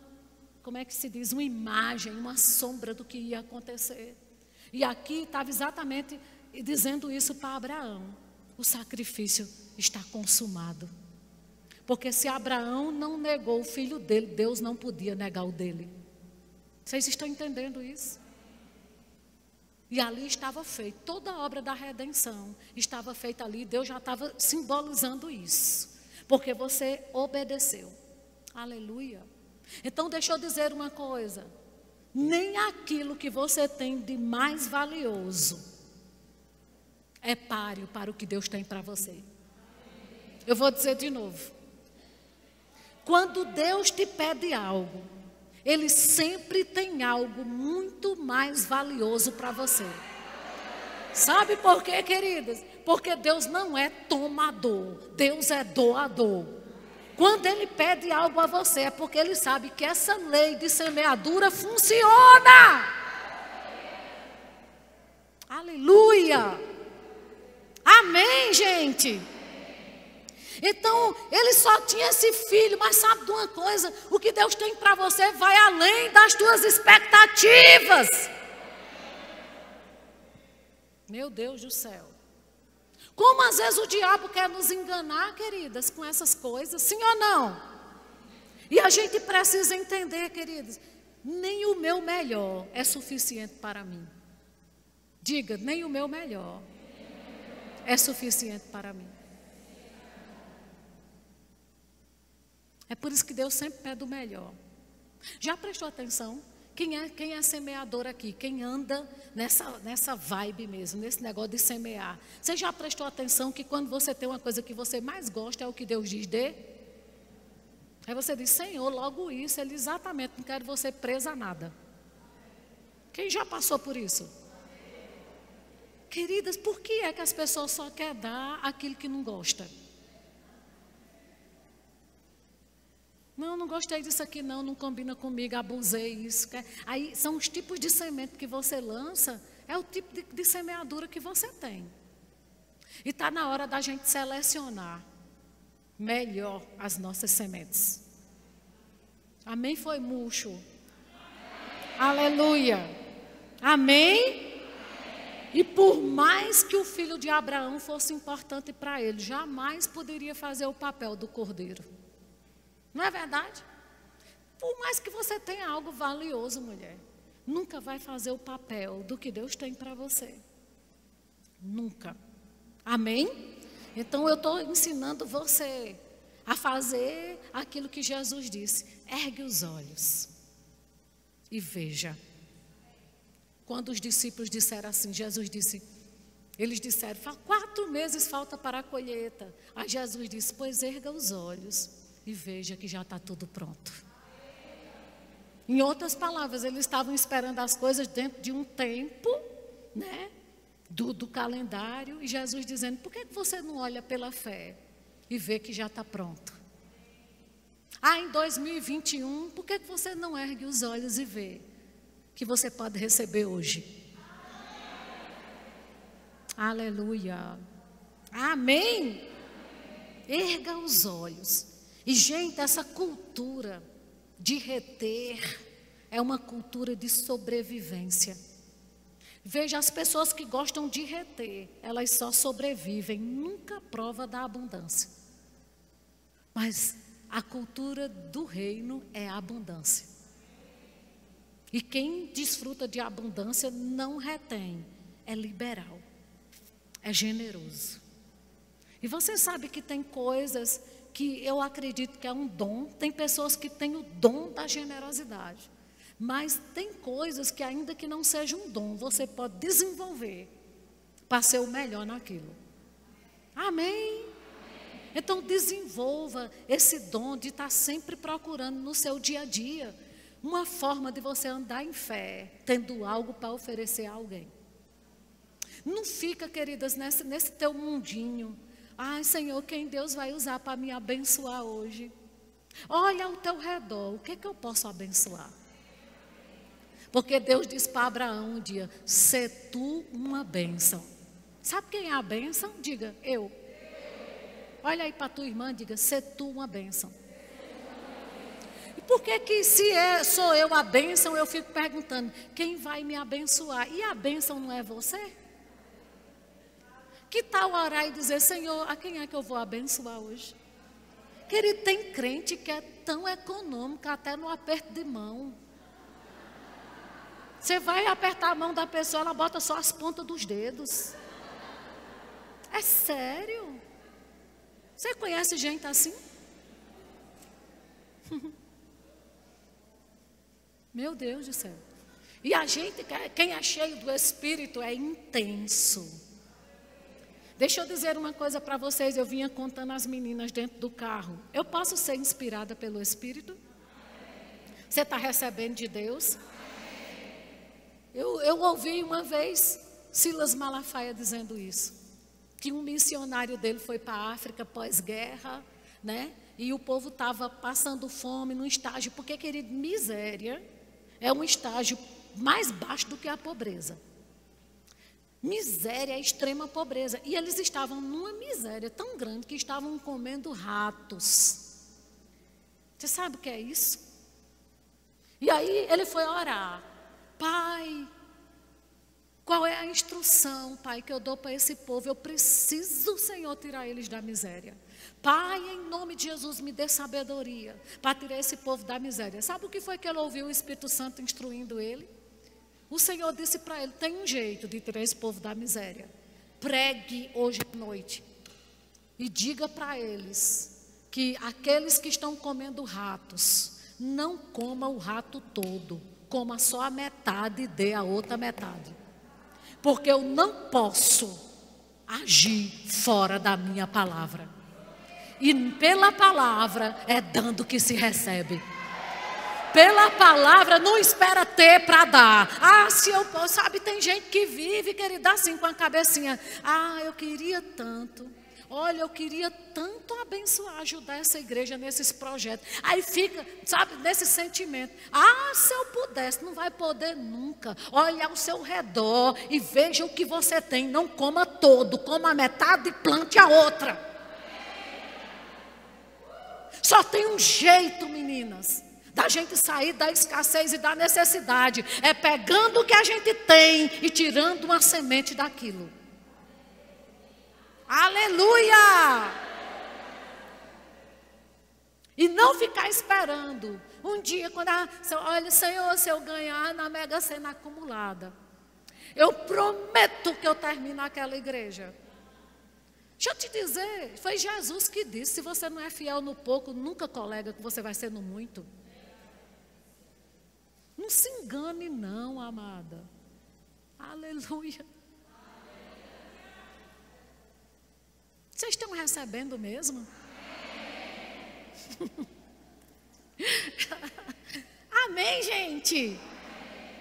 como é que se diz, uma imagem, uma sombra do que ia acontecer. E aqui estava exatamente dizendo isso para Abraão: o sacrifício está consumado. Porque se Abraão não negou o filho dele, Deus não podia negar o dele. Vocês estão entendendo isso? E ali estava feito, toda a obra da redenção estava feita ali, Deus já estava simbolizando isso. Porque você obedeceu. Aleluia. Então deixa eu dizer uma coisa. Nem aquilo que você tem de mais valioso é páreo para o que Deus tem para você. Eu vou dizer de novo. Quando Deus te pede algo, Ele sempre tem algo muito mais valioso para você. Sabe por quê, queridas? Porque Deus não é tomador, Deus é doador. Quando Ele pede algo a você, é porque Ele sabe que essa lei de semeadura funciona. Aleluia! Amém, gente? Então, ele só tinha esse filho, mas sabe de uma coisa? O que Deus tem para você vai além das tuas expectativas. Meu Deus do céu. Como às vezes o diabo quer nos enganar, queridas, com essas coisas, sim ou não? E a gente precisa entender, queridas, nem o meu melhor é suficiente para mim. Diga, nem o meu melhor é suficiente para mim. É por isso que Deus sempre pede o melhor. Já prestou atenção? Quem é, quem é semeador aqui? Quem anda nessa, nessa vibe mesmo, nesse negócio de semear? Você já prestou atenção que quando você tem uma coisa que você mais gosta, é o que Deus diz dê? Aí você diz, Senhor, logo isso, Ele exatamente, não quero você presa a nada. Quem já passou por isso? Queridas, por que é que as pessoas só querem dar aquilo que não gosta? Não, não gostei disso aqui, não, não combina comigo, abusei isso. Aí são os tipos de semente que você lança, é o tipo de, de semeadura que você tem. E está na hora da gente selecionar melhor as nossas sementes. Amém? Foi murcho. Aleluia. Amém? E por mais que o filho de Abraão fosse importante para ele, jamais poderia fazer o papel do cordeiro. Não é verdade? Por mais que você tenha algo valioso, mulher, nunca vai fazer o papel do que Deus tem para você. Nunca. Amém? Então eu estou ensinando você a fazer aquilo que Jesus disse: ergue os olhos e veja. Quando os discípulos disseram assim, Jesus disse: eles disseram, quatro meses falta para a colheita. Aí Jesus disse: Pois erga os olhos e veja que já está tudo pronto. Em outras palavras, eles estavam esperando as coisas dentro de um tempo, né? Do, do calendário, e Jesus dizendo: por que você não olha pela fé e vê que já está pronto? Ah, em 2021, por que você não ergue os olhos e vê que você pode receber hoje? Aleluia. Amém. Erga os olhos. E, gente, essa cultura de reter é uma cultura de sobrevivência. Veja, as pessoas que gostam de reter, elas só sobrevivem, nunca prova da abundância. Mas a cultura do reino é a abundância. E quem desfruta de abundância não retém, é liberal, é generoso. E você sabe que tem coisas que eu acredito que é um dom. Tem pessoas que têm o dom da generosidade. Mas tem coisas que, ainda que não seja um dom, você pode desenvolver para ser o melhor naquilo. Amém? Então desenvolva esse dom de estar sempre procurando no seu dia a dia uma forma de você andar em fé, tendo algo para oferecer a alguém. Não fica, queridas, nesse, nesse teu mundinho. Ai, Senhor, quem Deus vai usar para me abençoar hoje? Olha ao teu redor, o que, é que eu posso abençoar? Porque Deus disse para Abraão um dia: "Se tu uma bênção". Sabe quem é a bênção? Diga, eu. Olha aí para tua irmã, diga: "Se tu uma bênção". E por que que se é, sou eu a bênção, eu fico perguntando: quem vai me abençoar? E a bênção não é você? Que tal orar e dizer: Senhor, a quem é que eu vou abençoar hoje? Querido, tem crente que é tão econômico até no aperto de mão. Você vai apertar a mão da pessoa, ela bota só as pontas dos dedos. É sério? Você conhece gente assim? Meu Deus do céu. E a gente, quem é cheio do Espírito, é intenso. Deixa eu dizer uma coisa para vocês. Eu vinha contando às meninas dentro do carro. Eu posso ser inspirada pelo Espírito? Você está recebendo de Deus? Eu, eu ouvi uma vez Silas Malafaia dizendo isso. Que um missionário dele foi para a África pós-guerra, né? E o povo estava passando fome num estágio, porque, querido, miséria é um estágio mais baixo do que a pobreza. Miséria é extrema pobreza. E eles estavam numa miséria tão grande que estavam comendo ratos. Você sabe o que é isso? E aí ele foi orar. Pai, qual é a instrução, Pai, que eu dou para esse povo? Eu preciso, Senhor, tirar eles da miséria. Pai, em nome de Jesus, me dê sabedoria para tirar esse povo da miséria. Sabe o que foi que ele ouviu o Espírito Santo instruindo ele? O Senhor disse para ele: tem um jeito de tirar esse povo da miséria. Pregue hoje à noite e diga para eles que aqueles que estão comendo ratos, não comam o rato todo coma só a metade e dê a outra metade. Porque eu não posso agir fora da minha palavra. E pela palavra é dando que se recebe. Pela palavra não espera ter para dar. Ah, se eu posso, sabe, tem gente que vive, querida, assim com a cabecinha. Ah, eu queria tanto. Olha, eu queria tanto abençoar, ajudar essa igreja nesses projetos. Aí fica, sabe, nesse sentimento. Ah, se eu pudesse, não vai poder nunca. Olha ao seu redor e veja o que você tem. Não coma todo, coma metade e plante a outra. Só tem um jeito, meninas da gente sair da escassez e da necessidade. É pegando o que a gente tem e tirando uma semente daquilo. Aleluia! E não ficar esperando. Um dia, quando a, olha, Senhor, se eu ganhar na mega sena acumulada, eu prometo que eu termino aquela igreja. Deixa eu te dizer, foi Jesus que disse: se você não é fiel no pouco, nunca colega que você vai ser no muito. Não se engane, não, amada. Aleluia. Vocês estão recebendo mesmo? Amém, gente?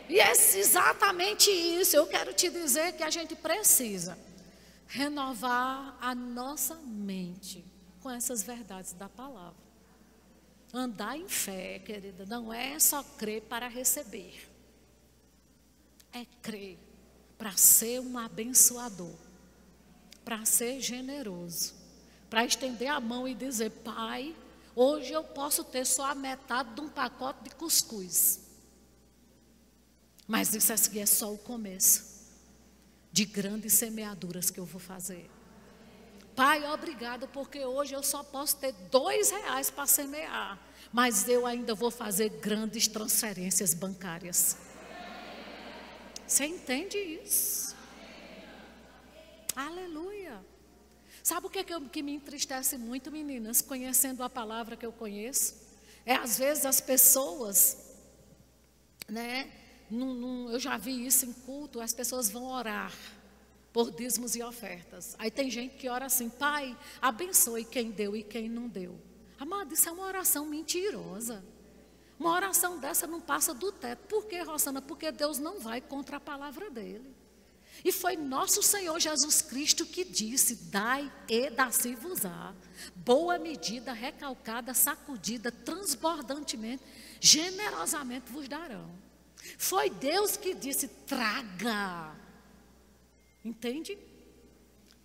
E é exatamente isso. Eu quero te dizer que a gente precisa renovar a nossa mente com essas verdades da palavra. Andar em fé, querida, não é só crer para receber, é crer para ser um abençoador para ser generoso, para estender a mão e dizer: Pai, hoje eu posso ter só a metade de um pacote de cuscuz. Mas isso aqui é só o começo de grandes semeaduras que eu vou fazer. Pai, obrigado, porque hoje eu só posso ter dois reais para semear, mas eu ainda vou fazer grandes transferências bancárias. Você entende isso? Aleluia. Sabe o que, é que, eu, que me entristece muito, meninas, conhecendo a palavra que eu conheço? É às vezes as pessoas, né? Num, num, eu já vi isso em culto, as pessoas vão orar. Por dízimos e ofertas. Aí tem gente que ora assim: Pai, abençoe quem deu e quem não deu. Amado, isso é uma oração mentirosa. Uma oração dessa não passa do teto. Por quê, Rosana? Porque Deus não vai contra a palavra dele. E foi nosso Senhor Jesus Cristo que disse: Dai e dá-se-vos-á. Boa medida, recalcada, sacudida, transbordantemente, generosamente vos darão. Foi Deus que disse: Traga. Entende?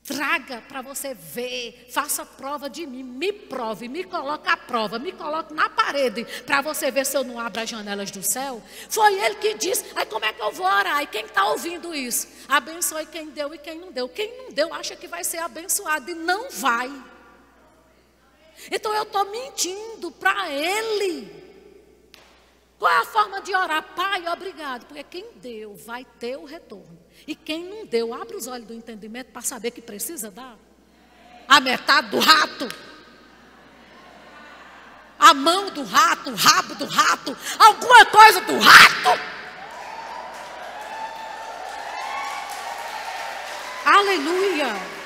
Traga para você ver, faça prova de mim, me prove, me coloque à prova, me coloque na parede para você ver se eu não abro as janelas do céu. Foi ele que disse, aí como é que eu vou orar? E quem está ouvindo isso? Abençoe quem deu e quem não deu. Quem não deu acha que vai ser abençoado e não vai. Então eu estou mentindo para ele. Qual é a forma de orar? Pai, obrigado, porque quem deu vai ter o retorno. E quem não deu, abre os olhos do entendimento para saber que precisa dar. A metade do rato. A mão do rato, o rabo do rato, alguma coisa do rato. Aleluia.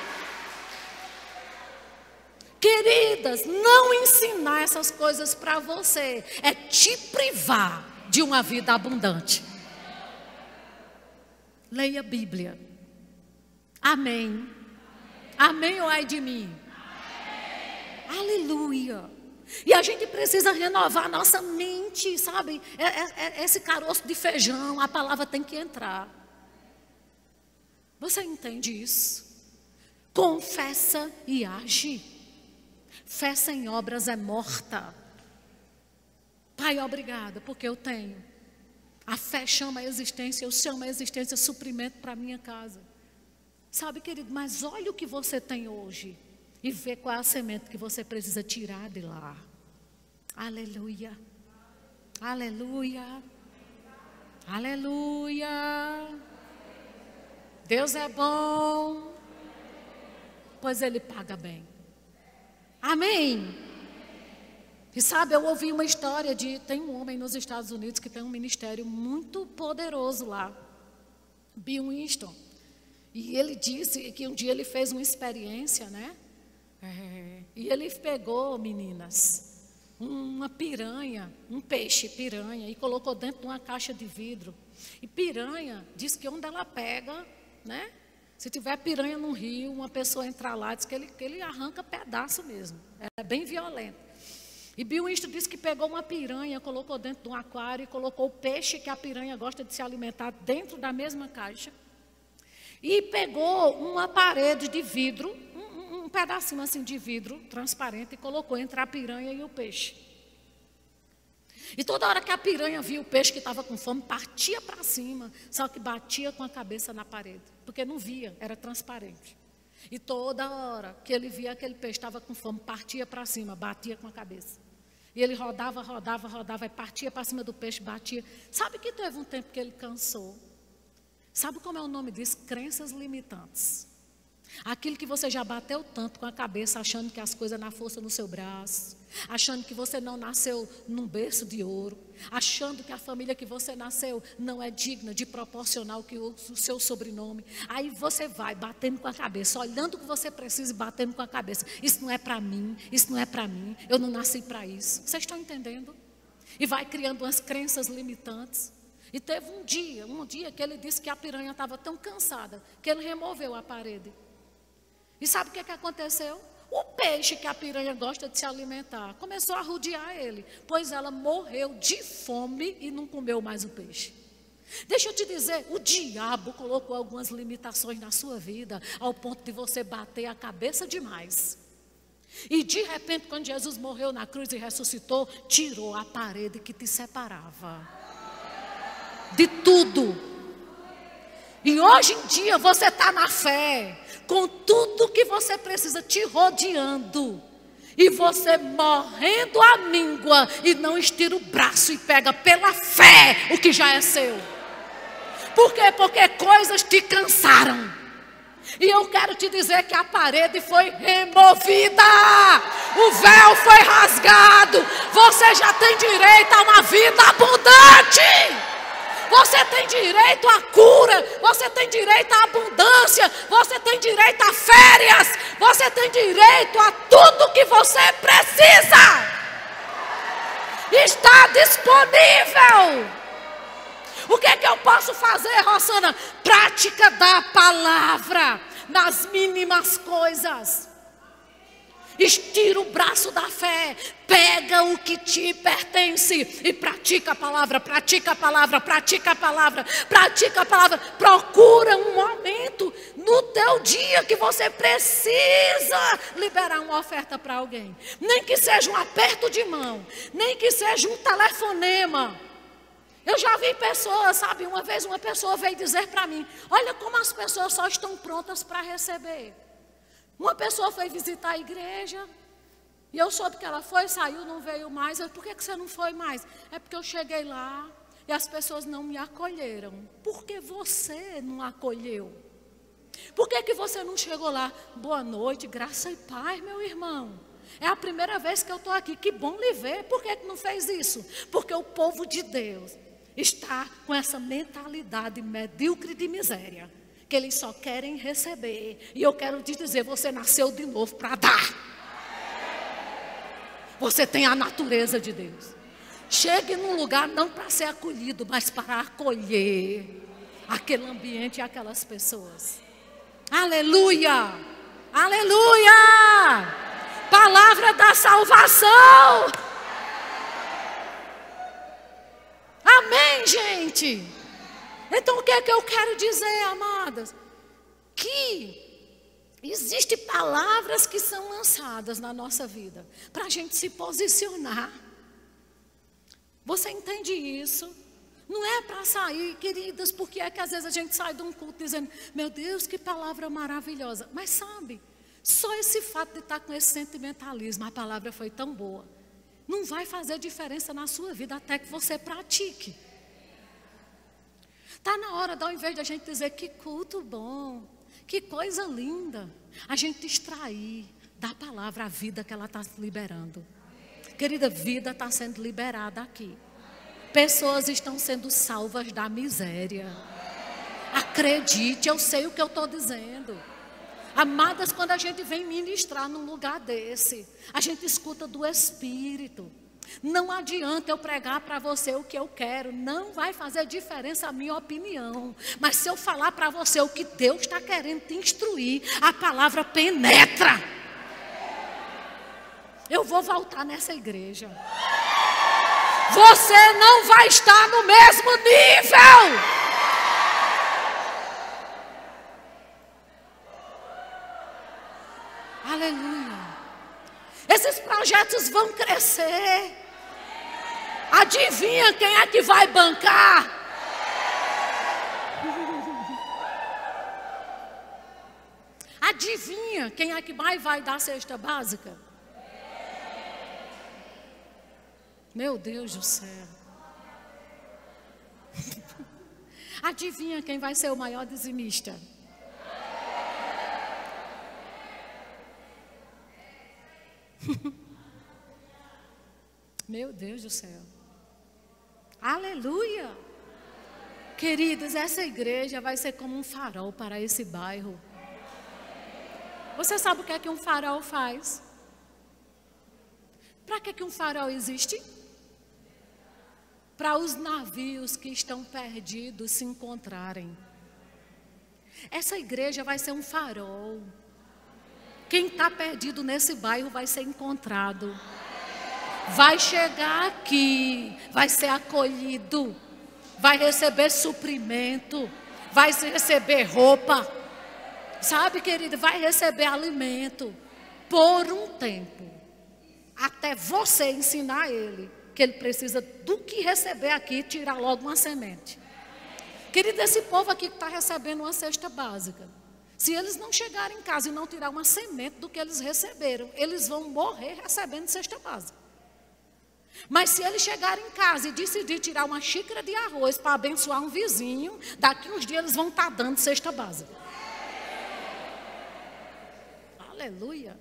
Queridas, não ensinar essas coisas para você é te privar de uma vida abundante. Leia a Bíblia. Amém. Amém ou ai de mim? Amém. Aleluia. E a gente precisa renovar nossa mente, sabe? É, é, é esse caroço de feijão, a palavra tem que entrar. Você entende isso? Confessa e age. Fé sem obras é morta. Pai, obrigada, porque eu tenho. A fé chama a existência, eu chamo a existência suprimento para a minha casa. Sabe, querido, mas olha o que você tem hoje e vê qual é a semente que você precisa tirar de lá. Aleluia. Aleluia. Aleluia. Deus é bom, pois Ele paga bem. Amém. E sabe, eu ouvi uma história de. Tem um homem nos Estados Unidos que tem um ministério muito poderoso lá, Bill Winston. E ele disse que um dia ele fez uma experiência, né? É, e ele pegou, meninas, uma piranha, um peixe piranha, e colocou dentro de uma caixa de vidro. E piranha diz que onde ela pega, né? Se tiver piranha no rio, uma pessoa entrar lá, diz que ele, que ele arranca pedaço mesmo. É bem violento. E Bill Winston disse que pegou uma piranha, colocou dentro de um aquário e colocou o peixe que a piranha gosta de se alimentar dentro da mesma caixa. E pegou uma parede de vidro, um, um pedacinho assim de vidro transparente, e colocou entre a piranha e o peixe. E toda hora que a piranha via o peixe que estava com fome, partia para cima, só que batia com a cabeça na parede, porque não via, era transparente. E toda hora que ele via aquele peixe estava com fome, partia para cima, batia com a cabeça. E ele rodava, rodava, rodava, e partia para cima do peixe, batia. Sabe que teve um tempo que ele cansou? Sabe como é o nome disso? Crenças limitantes. Aquilo que você já bateu tanto com a cabeça, achando que as coisas na força no seu braço, achando que você não nasceu num berço de ouro, achando que a família que você nasceu não é digna de proporcionar o que o, o seu sobrenome. Aí você vai batendo com a cabeça, olhando o que você precisa e batendo com a cabeça. Isso não é para mim, isso não é para mim, eu não nasci para isso. Vocês estão entendendo? E vai criando umas crenças limitantes. E teve um dia, um dia que ele disse que a piranha estava tão cansada que ele removeu a parede. E sabe o que, que aconteceu? O peixe que a piranha gosta de se alimentar começou a rodear ele, pois ela morreu de fome e não comeu mais o peixe. Deixa eu te dizer, o diabo colocou algumas limitações na sua vida, ao ponto de você bater a cabeça demais. E de repente, quando Jesus morreu na cruz e ressuscitou, tirou a parede que te separava de tudo. E hoje em dia você está na fé, com tudo que você precisa te rodeando. E você morrendo a míngua e não estira o braço e pega pela fé o que já é seu. Por quê? Porque coisas te cansaram. E eu quero te dizer que a parede foi removida, o véu foi rasgado. Você já tem direito a uma vida abundante. Você tem direito à cura, você tem direito à abundância, você tem direito a férias, você tem direito a tudo que você precisa. Está disponível. O que é que eu posso fazer, Rosana? Prática da palavra nas mínimas coisas. Estira o braço da fé, pega o que te pertence e pratica a palavra, pratica a palavra, pratica a palavra, pratica a palavra. Procura um momento no teu dia que você precisa liberar uma oferta para alguém. Nem que seja um aperto de mão, nem que seja um telefonema. Eu já vi pessoas, sabe, uma vez uma pessoa veio dizer para mim: Olha como as pessoas só estão prontas para receber. Uma pessoa foi visitar a igreja, e eu soube que ela foi, saiu, não veio mais. Eu, por que, que você não foi mais? É porque eu cheguei lá e as pessoas não me acolheram. Por que você não acolheu? Por que, que você não chegou lá? Boa noite, graça e paz, meu irmão. É a primeira vez que eu estou aqui. Que bom lhe ver. Por que, que não fez isso? Porque o povo de Deus está com essa mentalidade medíocre de miséria que eles só querem receber. E eu quero te dizer: você nasceu de novo para dar. Você tem a natureza de Deus. Chegue num lugar não para ser acolhido, mas para acolher aquele ambiente e aquelas pessoas. Aleluia! Aleluia! Palavra da salvação. Amém, gente. Então o que é que eu quero dizer, amadas? Que Existem palavras que são lançadas na nossa vida para a gente se posicionar. Você entende isso? Não é para sair, queridas, porque é que às vezes a gente sai de um culto dizendo: Meu Deus, que palavra maravilhosa. Mas sabe, só esse fato de estar com esse sentimentalismo, a palavra foi tão boa, não vai fazer diferença na sua vida até que você pratique. Está na hora, ao invés de a gente dizer que culto bom, que coisa linda, a gente extrair da palavra a vida que ela está liberando. Querida, vida está sendo liberada aqui. Pessoas estão sendo salvas da miséria. Acredite, eu sei o que eu estou dizendo. Amadas, quando a gente vem ministrar num lugar desse, a gente escuta do Espírito. Não adianta eu pregar para você o que eu quero, não vai fazer diferença a minha opinião. Mas se eu falar para você o que Deus está querendo te instruir, a palavra penetra. Eu vou voltar nessa igreja. Você não vai estar no mesmo nível. Aleluia. Esses projetos vão crescer. Adivinha quem é que vai bancar? Adivinha quem é que mais vai dar cesta básica? Meu Deus do céu. Adivinha quem vai ser o maior dizimista? Meu Deus do céu. Aleluia! Queridos, essa igreja vai ser como um farol para esse bairro. Você sabe o que é que um farol faz? Para que, que um farol existe? Para os navios que estão perdidos se encontrarem. Essa igreja vai ser um farol. Quem está perdido nesse bairro vai ser encontrado vai chegar aqui, vai ser acolhido, vai receber suprimento, vai receber roupa, sabe, querido, vai receber alimento por um tempo, até você ensinar ele que ele precisa do que receber aqui, tirar logo uma semente. Querido, esse povo aqui que está recebendo uma cesta básica, se eles não chegarem em casa e não tirar uma semente do que eles receberam, eles vão morrer recebendo cesta básica. Mas se ele chegar em casa e decidir tirar uma xícara de arroz para abençoar um vizinho, daqui uns dias eles vão estar tá dando cesta básica. Aleluia.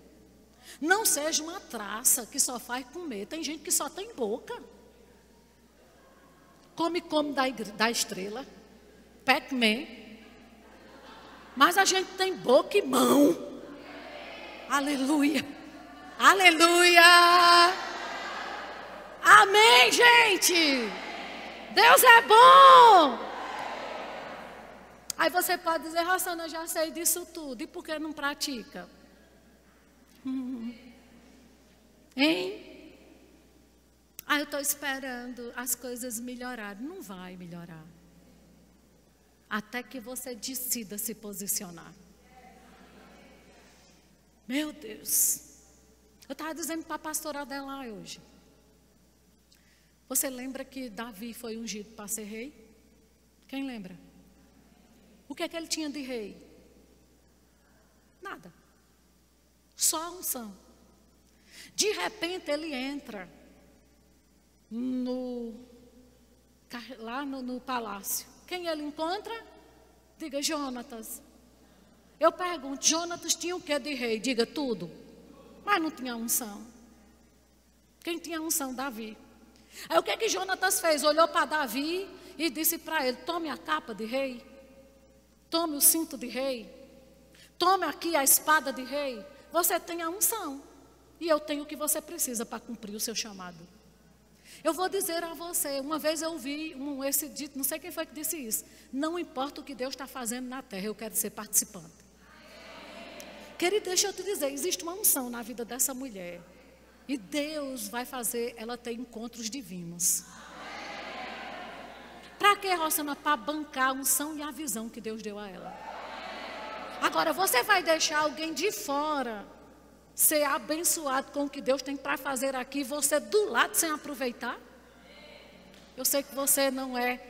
Não seja uma traça que só faz comer. Tem gente que só tem boca. come come da, da estrela, Pac-Man. Mas a gente tem boca e mão. Aleluia. Aleluia. Amém, gente. Deus é bom. Aí você pode dizer, Rossana, eu já sei disso tudo. E por que não pratica? Hum. Hein? Ah, eu estou esperando as coisas melhorarem. Não vai melhorar. Até que você decida se posicionar. Meu Deus. Eu estava dizendo para a pastora dela hoje. Você lembra que Davi foi ungido para ser rei? Quem lembra? O que é que ele tinha de rei? Nada. Só a unção. De repente ele entra no, lá no, no palácio. Quem ele encontra? Diga Jonatas. Eu pergunto, Jonatas tinha o que de rei? Diga tudo. Mas não tinha unção. Quem tinha unção? Davi. Aí o que que Jonatas fez? Olhou para Davi e disse para ele: Tome a capa de rei, tome o cinto de rei, tome aqui a espada de rei. Você tem a unção e eu tenho o que você precisa para cumprir o seu chamado. Eu vou dizer a você, uma vez eu vi um, esse dito, não sei quem foi que disse isso. Não importa o que Deus está fazendo na terra, eu quero ser participante. Querido, deixa eu te dizer, existe uma unção na vida dessa mulher. E Deus vai fazer ela ter encontros divinos. Para que, Rosana? Para bancar a unção e a visão que Deus deu a ela. Agora, você vai deixar alguém de fora ser abençoado com o que Deus tem para fazer aqui, você do lado sem aproveitar? Eu sei que você não é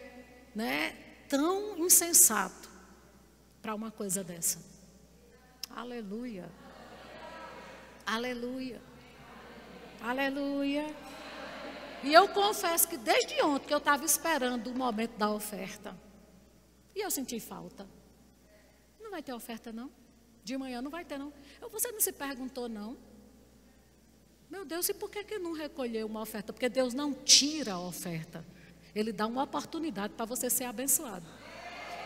né, tão insensato para uma coisa dessa. Aleluia. Aleluia. Aleluia. E eu confesso que desde ontem que eu estava esperando o momento da oferta. E eu senti falta. Não vai ter oferta, não? De manhã não vai ter, não. Eu, você não se perguntou, não? Meu Deus, e por que, que não recolheu uma oferta? Porque Deus não tira a oferta. Ele dá uma oportunidade para você ser abençoado.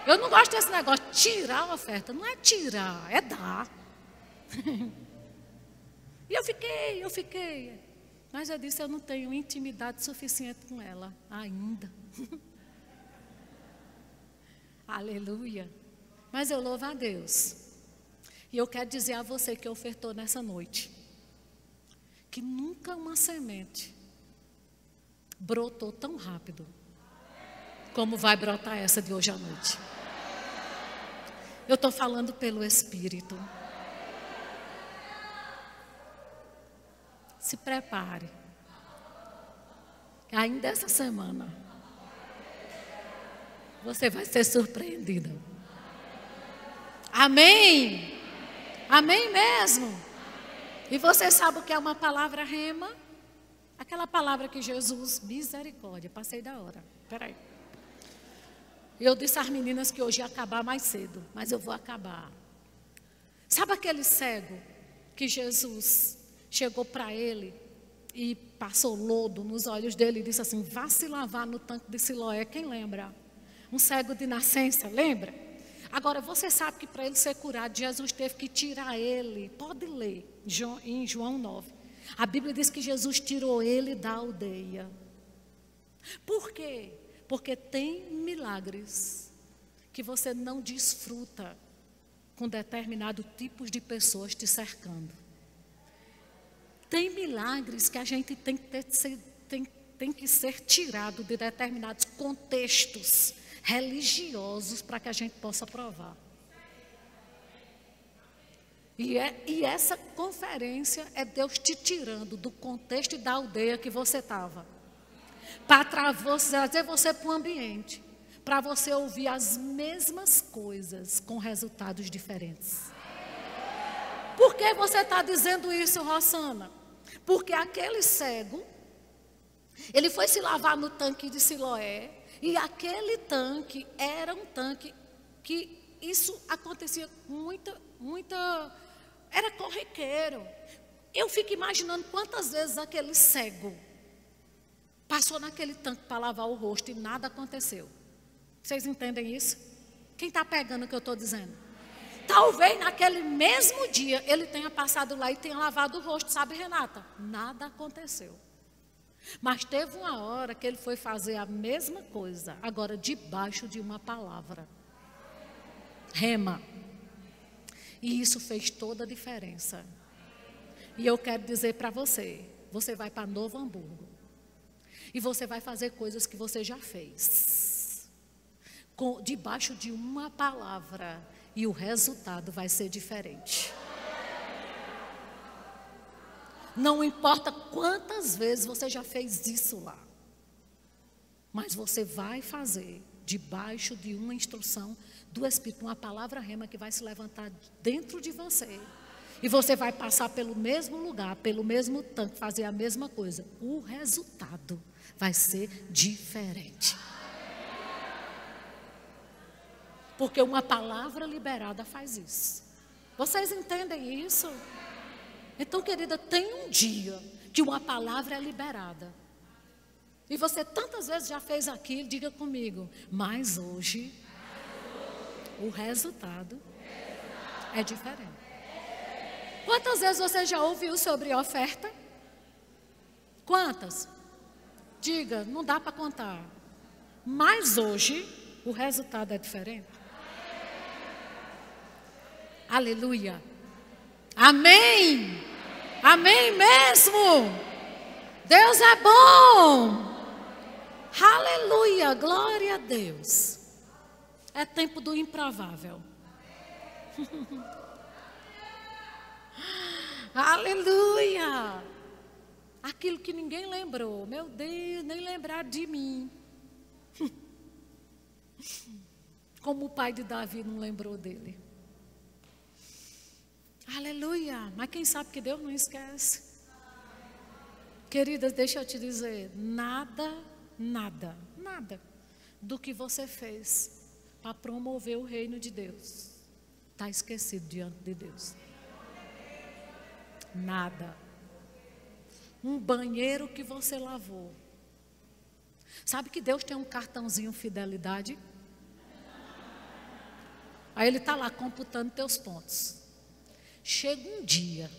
Eu não gosto desse negócio, tirar a oferta. Não é tirar, é dar. e eu fiquei, eu fiquei. Mas eu disse, eu não tenho intimidade suficiente com ela ainda. Aleluia. Mas eu louvo a Deus. E eu quero dizer a você que ofertou nessa noite, que nunca uma semente brotou tão rápido como vai brotar essa de hoje à noite. Eu estou falando pelo Espírito. Se prepare. Ainda essa semana. Você vai ser surpreendida. Amém? Amém mesmo? E você sabe o que é uma palavra rema? Aquela palavra que Jesus, misericórdia, passei da hora. Peraí. Eu disse às meninas que hoje ia acabar mais cedo, mas eu vou acabar. Sabe aquele cego que Jesus chegou para ele e passou lodo nos olhos dele e disse assim: vá se lavar no tanque de Siloé. Quem lembra? Um cego de nascença, lembra? Agora, você sabe que para ele ser curado, Jesus teve que tirar ele. Pode ler em João 9. A Bíblia diz que Jesus tirou ele da aldeia. Por quê? Porque tem milagres que você não desfruta com determinado tipo de pessoas te cercando. Tem milagres que a gente tem que, ter, tem, tem que ser tirado de determinados contextos religiosos para que a gente possa provar. E, é, e essa conferência é Deus te tirando do contexto e da aldeia que você estava. Para trazer você para o ambiente. Para você ouvir as mesmas coisas com resultados diferentes. Por que você está dizendo isso, Rossana? Porque aquele cego, ele foi se lavar no tanque de Siloé, e aquele tanque era um tanque que isso acontecia muita, muita, era corriqueiro. Eu fico imaginando quantas vezes aquele cego Passou naquele tanque para lavar o rosto e nada aconteceu. Vocês entendem isso? Quem está pegando o que eu estou dizendo? Talvez naquele mesmo dia ele tenha passado lá e tenha lavado o rosto, sabe, Renata? Nada aconteceu. Mas teve uma hora que ele foi fazer a mesma coisa, agora debaixo de uma palavra. Rema. E isso fez toda a diferença. E eu quero dizer para você: você vai para Novo Hamburgo. E você vai fazer coisas que você já fez. Com, debaixo de uma palavra. E o resultado vai ser diferente. Não importa quantas vezes você já fez isso lá. Mas você vai fazer debaixo de uma instrução do Espírito, uma palavra rema que vai se levantar dentro de você. E você vai passar pelo mesmo lugar, pelo mesmo tanque, fazer a mesma coisa. O resultado vai ser diferente. Porque uma palavra liberada faz isso. Vocês entendem isso? Então, querida, tem um dia que uma palavra é liberada. E você tantas vezes já fez aquilo, diga comigo, mas hoje o resultado é diferente. Quantas vezes você já ouviu sobre oferta? Quantas? Diga, não dá para contar. Mas hoje o resultado é diferente. Aleluia. Amém. Amém mesmo. Deus é bom. Aleluia. Glória a Deus. É tempo do improvável. Aleluia. Aquilo que ninguém lembrou. Meu Deus, nem lembrar de mim. Como o pai de Davi não lembrou dele. Aleluia. Mas quem sabe que Deus não esquece. Queridas, deixa eu te dizer: nada, nada, nada do que você fez para promover o reino de Deus está esquecido diante de Deus. Nada. Um banheiro que você lavou. Sabe que Deus tem um cartãozinho fidelidade? Aí ele está lá computando teus pontos. Chega um dia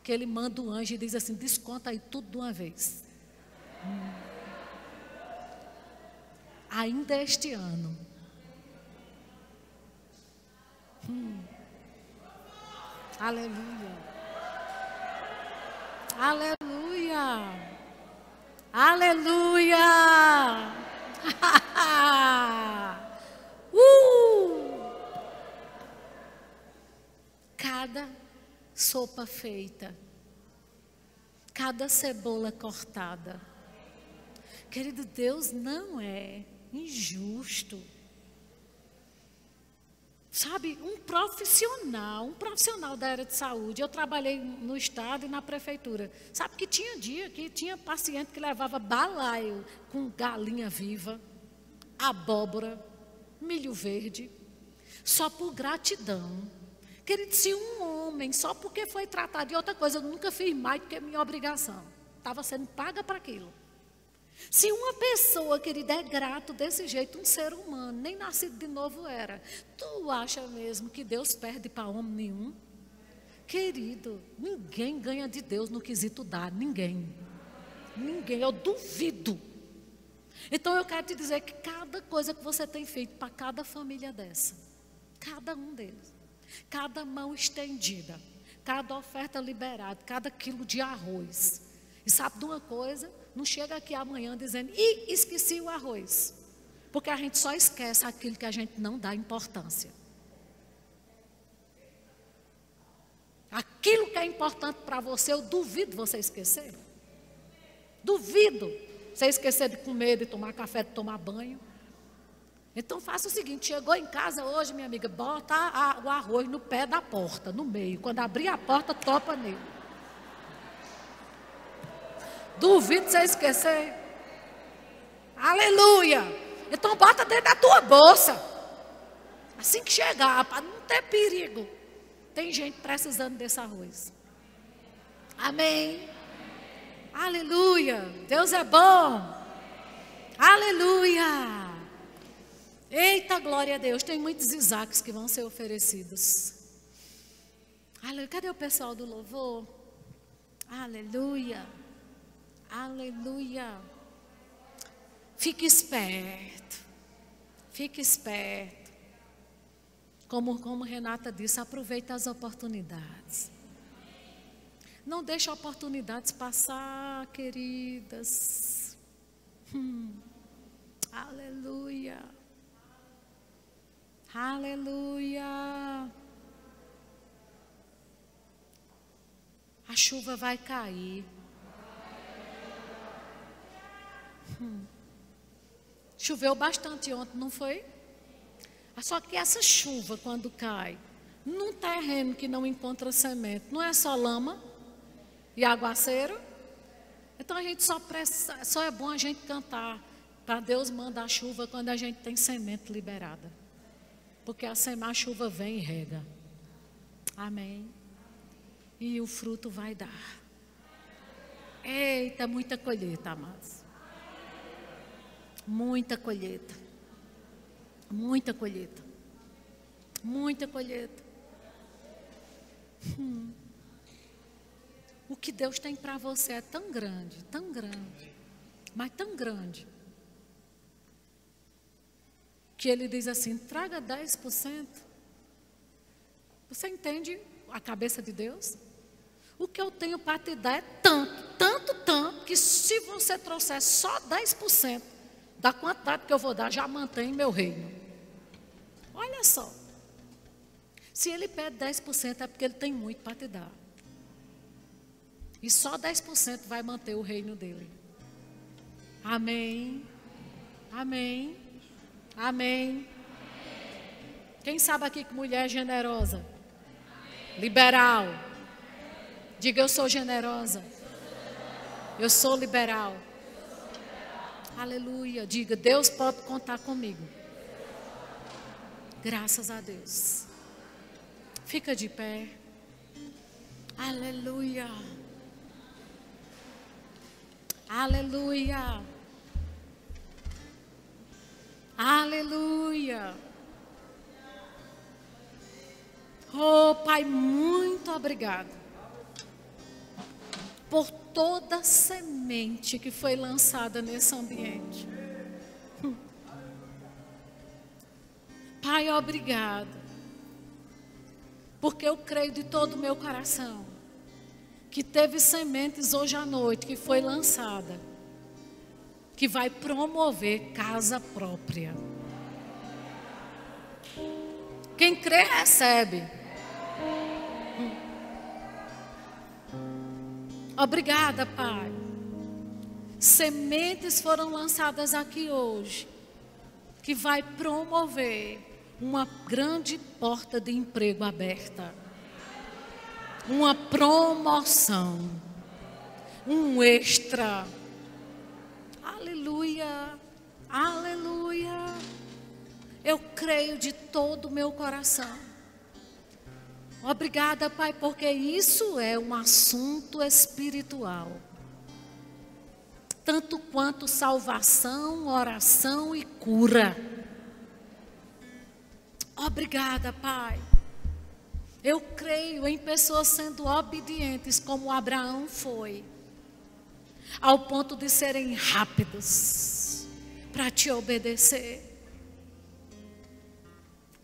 que ele manda o anjo e diz assim: desconta aí tudo de uma vez. Hum. Ainda este ano. Hum. Aleluia. Aleluia. Aleluia. cada sopa feita, cada cebola cortada. Querido, Deus não é injusto. Sabe, um profissional, um profissional da área de saúde. Eu trabalhei no estado e na prefeitura. Sabe que tinha dia que tinha paciente que levava balaio com galinha viva, abóbora, milho verde, só por gratidão. Querido, se um homem, só porque foi tratado de outra coisa, eu nunca fiz mais do que minha obrigação. Estava sendo paga para aquilo. Se uma pessoa, querida, é grato desse jeito, um ser humano, nem nascido de novo era, tu acha mesmo que Deus perde para homem nenhum? Querido, ninguém ganha de Deus no quesito dar, ninguém. Ninguém, eu duvido. Então eu quero te dizer que cada coisa que você tem feito para cada família dessa, cada um deles, cada mão estendida, cada oferta liberada, cada quilo de arroz. E sabe de uma coisa? Não chega aqui amanhã dizendo, e esqueci o arroz. Porque a gente só esquece aquilo que a gente não dá importância. Aquilo que é importante para você, eu duvido você esquecer. Duvido você esquecer de comer, de tomar café, de tomar banho. Então faça o seguinte: chegou em casa hoje, minha amiga, bota a, o arroz no pé da porta, no meio. Quando abrir a porta, topa nele. Duvido você esquecer. Aleluia! Então bota dentro da tua bolsa. Assim que chegar, para não ter perigo. Tem gente precisando desse arroz. Amém. Aleluia. Deus é bom. Aleluia. Eita, glória a Deus. Tem muitos Isaques que vão ser oferecidos. Aleluia. Cadê o pessoal do louvor? Aleluia. Aleluia. Fique esperto. Fique esperto. Como, como Renata disse, aproveite as oportunidades. Não deixe oportunidades passar, queridas. Hum. Aleluia. Aleluia. A chuva vai cair. Hum. Choveu bastante ontem, não foi? Só que essa chuva, quando cai, num terreno que não encontra semente, não é só lama e aguaceiro? Então a gente só, presta, só é bom a gente cantar para Deus mandar chuva quando a gente tem semente liberada. Porque a, a chuva vem e rega. Amém. E o fruto vai dar. Eita, muita colheita, amados. Muita colheita. Muita colheita. Muita colheita. Hum. O que Deus tem para você é tão grande, tão grande, mas tão grande, que Ele diz assim: traga 10%. Você entende a cabeça de Deus? O que eu tenho para te dar é tanto, tanto, tanto, que se você trouxer só 10%, da quantidade que eu vou dar, já mantém meu reino. Olha só. Se ele pede 10%, é porque ele tem muito para te dar. E só 10% vai manter o reino dele. Amém. Amém. Amém. Quem sabe aqui que mulher é generosa? Liberal. Diga eu sou generosa. Eu sou liberal. Aleluia. Diga, Deus pode contar comigo. Graças a Deus. Fica de pé. Aleluia. Aleluia. Aleluia. Oh, Pai, muito obrigado por toda semente que foi lançada nesse ambiente. Pai, obrigado. Porque eu creio de todo o meu coração que teve sementes hoje à noite que foi lançada, que vai promover casa própria. Quem crê, recebe. Obrigada, Pai. Sementes foram lançadas aqui hoje, que vai promover uma grande porta de emprego aberta, uma promoção, um extra. Aleluia, aleluia. Eu creio de todo o meu coração Obrigada, Pai, porque isso é um assunto espiritual. Tanto quanto salvação, oração e cura. Obrigada, Pai. Eu creio em pessoas sendo obedientes como Abraão foi, ao ponto de serem rápidos para te obedecer.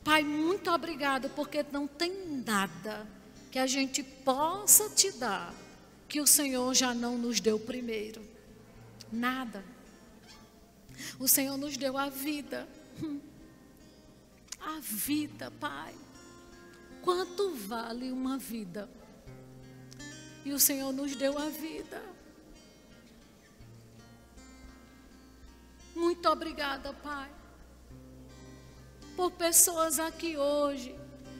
Pai, muito obrigado, porque não tem nada que a gente possa te dar que o Senhor já não nos deu primeiro. Nada. O Senhor nos deu a vida. A vida, Pai. Quanto vale uma vida? E o Senhor nos deu a vida. Muito obrigada, Pai por pessoas aqui hoje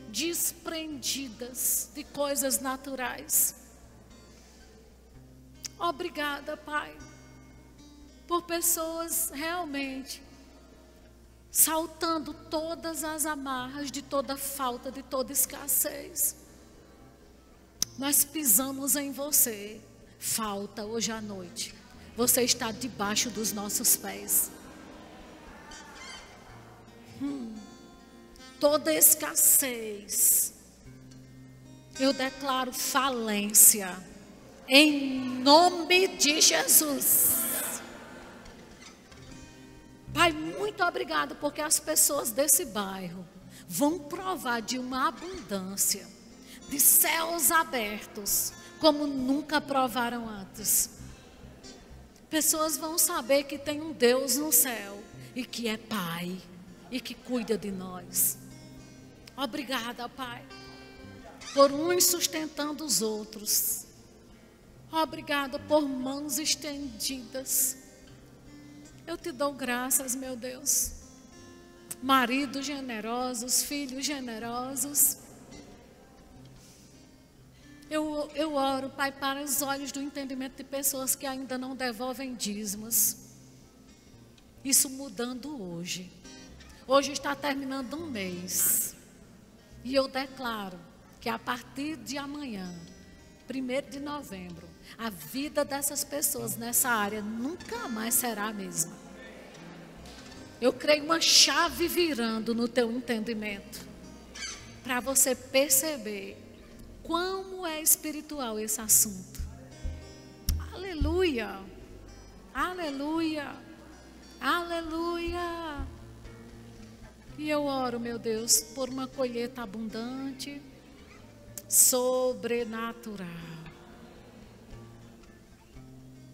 desprendidas de coisas naturais. Obrigada, Pai, por pessoas realmente saltando todas as amarras de toda falta, de toda escassez. Nós pisamos em você, falta hoje à noite. Você está debaixo dos nossos pés. Hum, toda escassez, eu declaro falência, em nome de Jesus. Pai, muito obrigado, porque as pessoas desse bairro vão provar de uma abundância, de céus abertos, como nunca provaram antes. Pessoas vão saber que tem um Deus no céu e que é Pai e que cuida de nós. Obrigada, Pai, por uns sustentando os outros. Obrigada por mãos estendidas. Eu te dou graças, meu Deus. Maridos generosos, filhos generosos. Eu, eu oro, Pai, para os olhos do entendimento de pessoas que ainda não devolvem dízimos. Isso mudando hoje. Hoje está terminando um mês. E eu declaro que a partir de amanhã, 1 de novembro, a vida dessas pessoas nessa área nunca mais será a mesma. Eu creio uma chave virando no teu entendimento, para você perceber como é espiritual esse assunto. Aleluia. Aleluia. Aleluia. E eu oro, meu Deus, por uma colheita abundante, sobrenatural.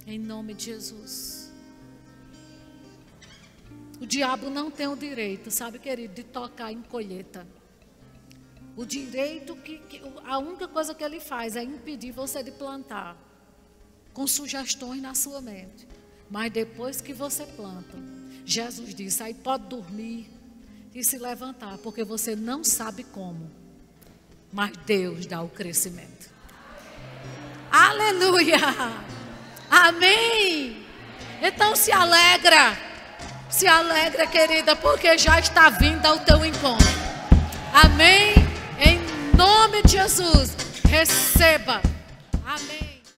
Em nome de Jesus. O diabo não tem o direito, sabe, querido, de tocar em colheita. O direito que, que, a única coisa que ele faz é impedir você de plantar com sugestões na sua mente. Mas depois que você planta, Jesus disse: aí pode dormir e se levantar, porque você não sabe como, mas Deus dá o crescimento. Aleluia! Amém! Então se alegra, se alegra, querida, porque já está vindo ao teu encontro. Amém? Nome de Jesus, receba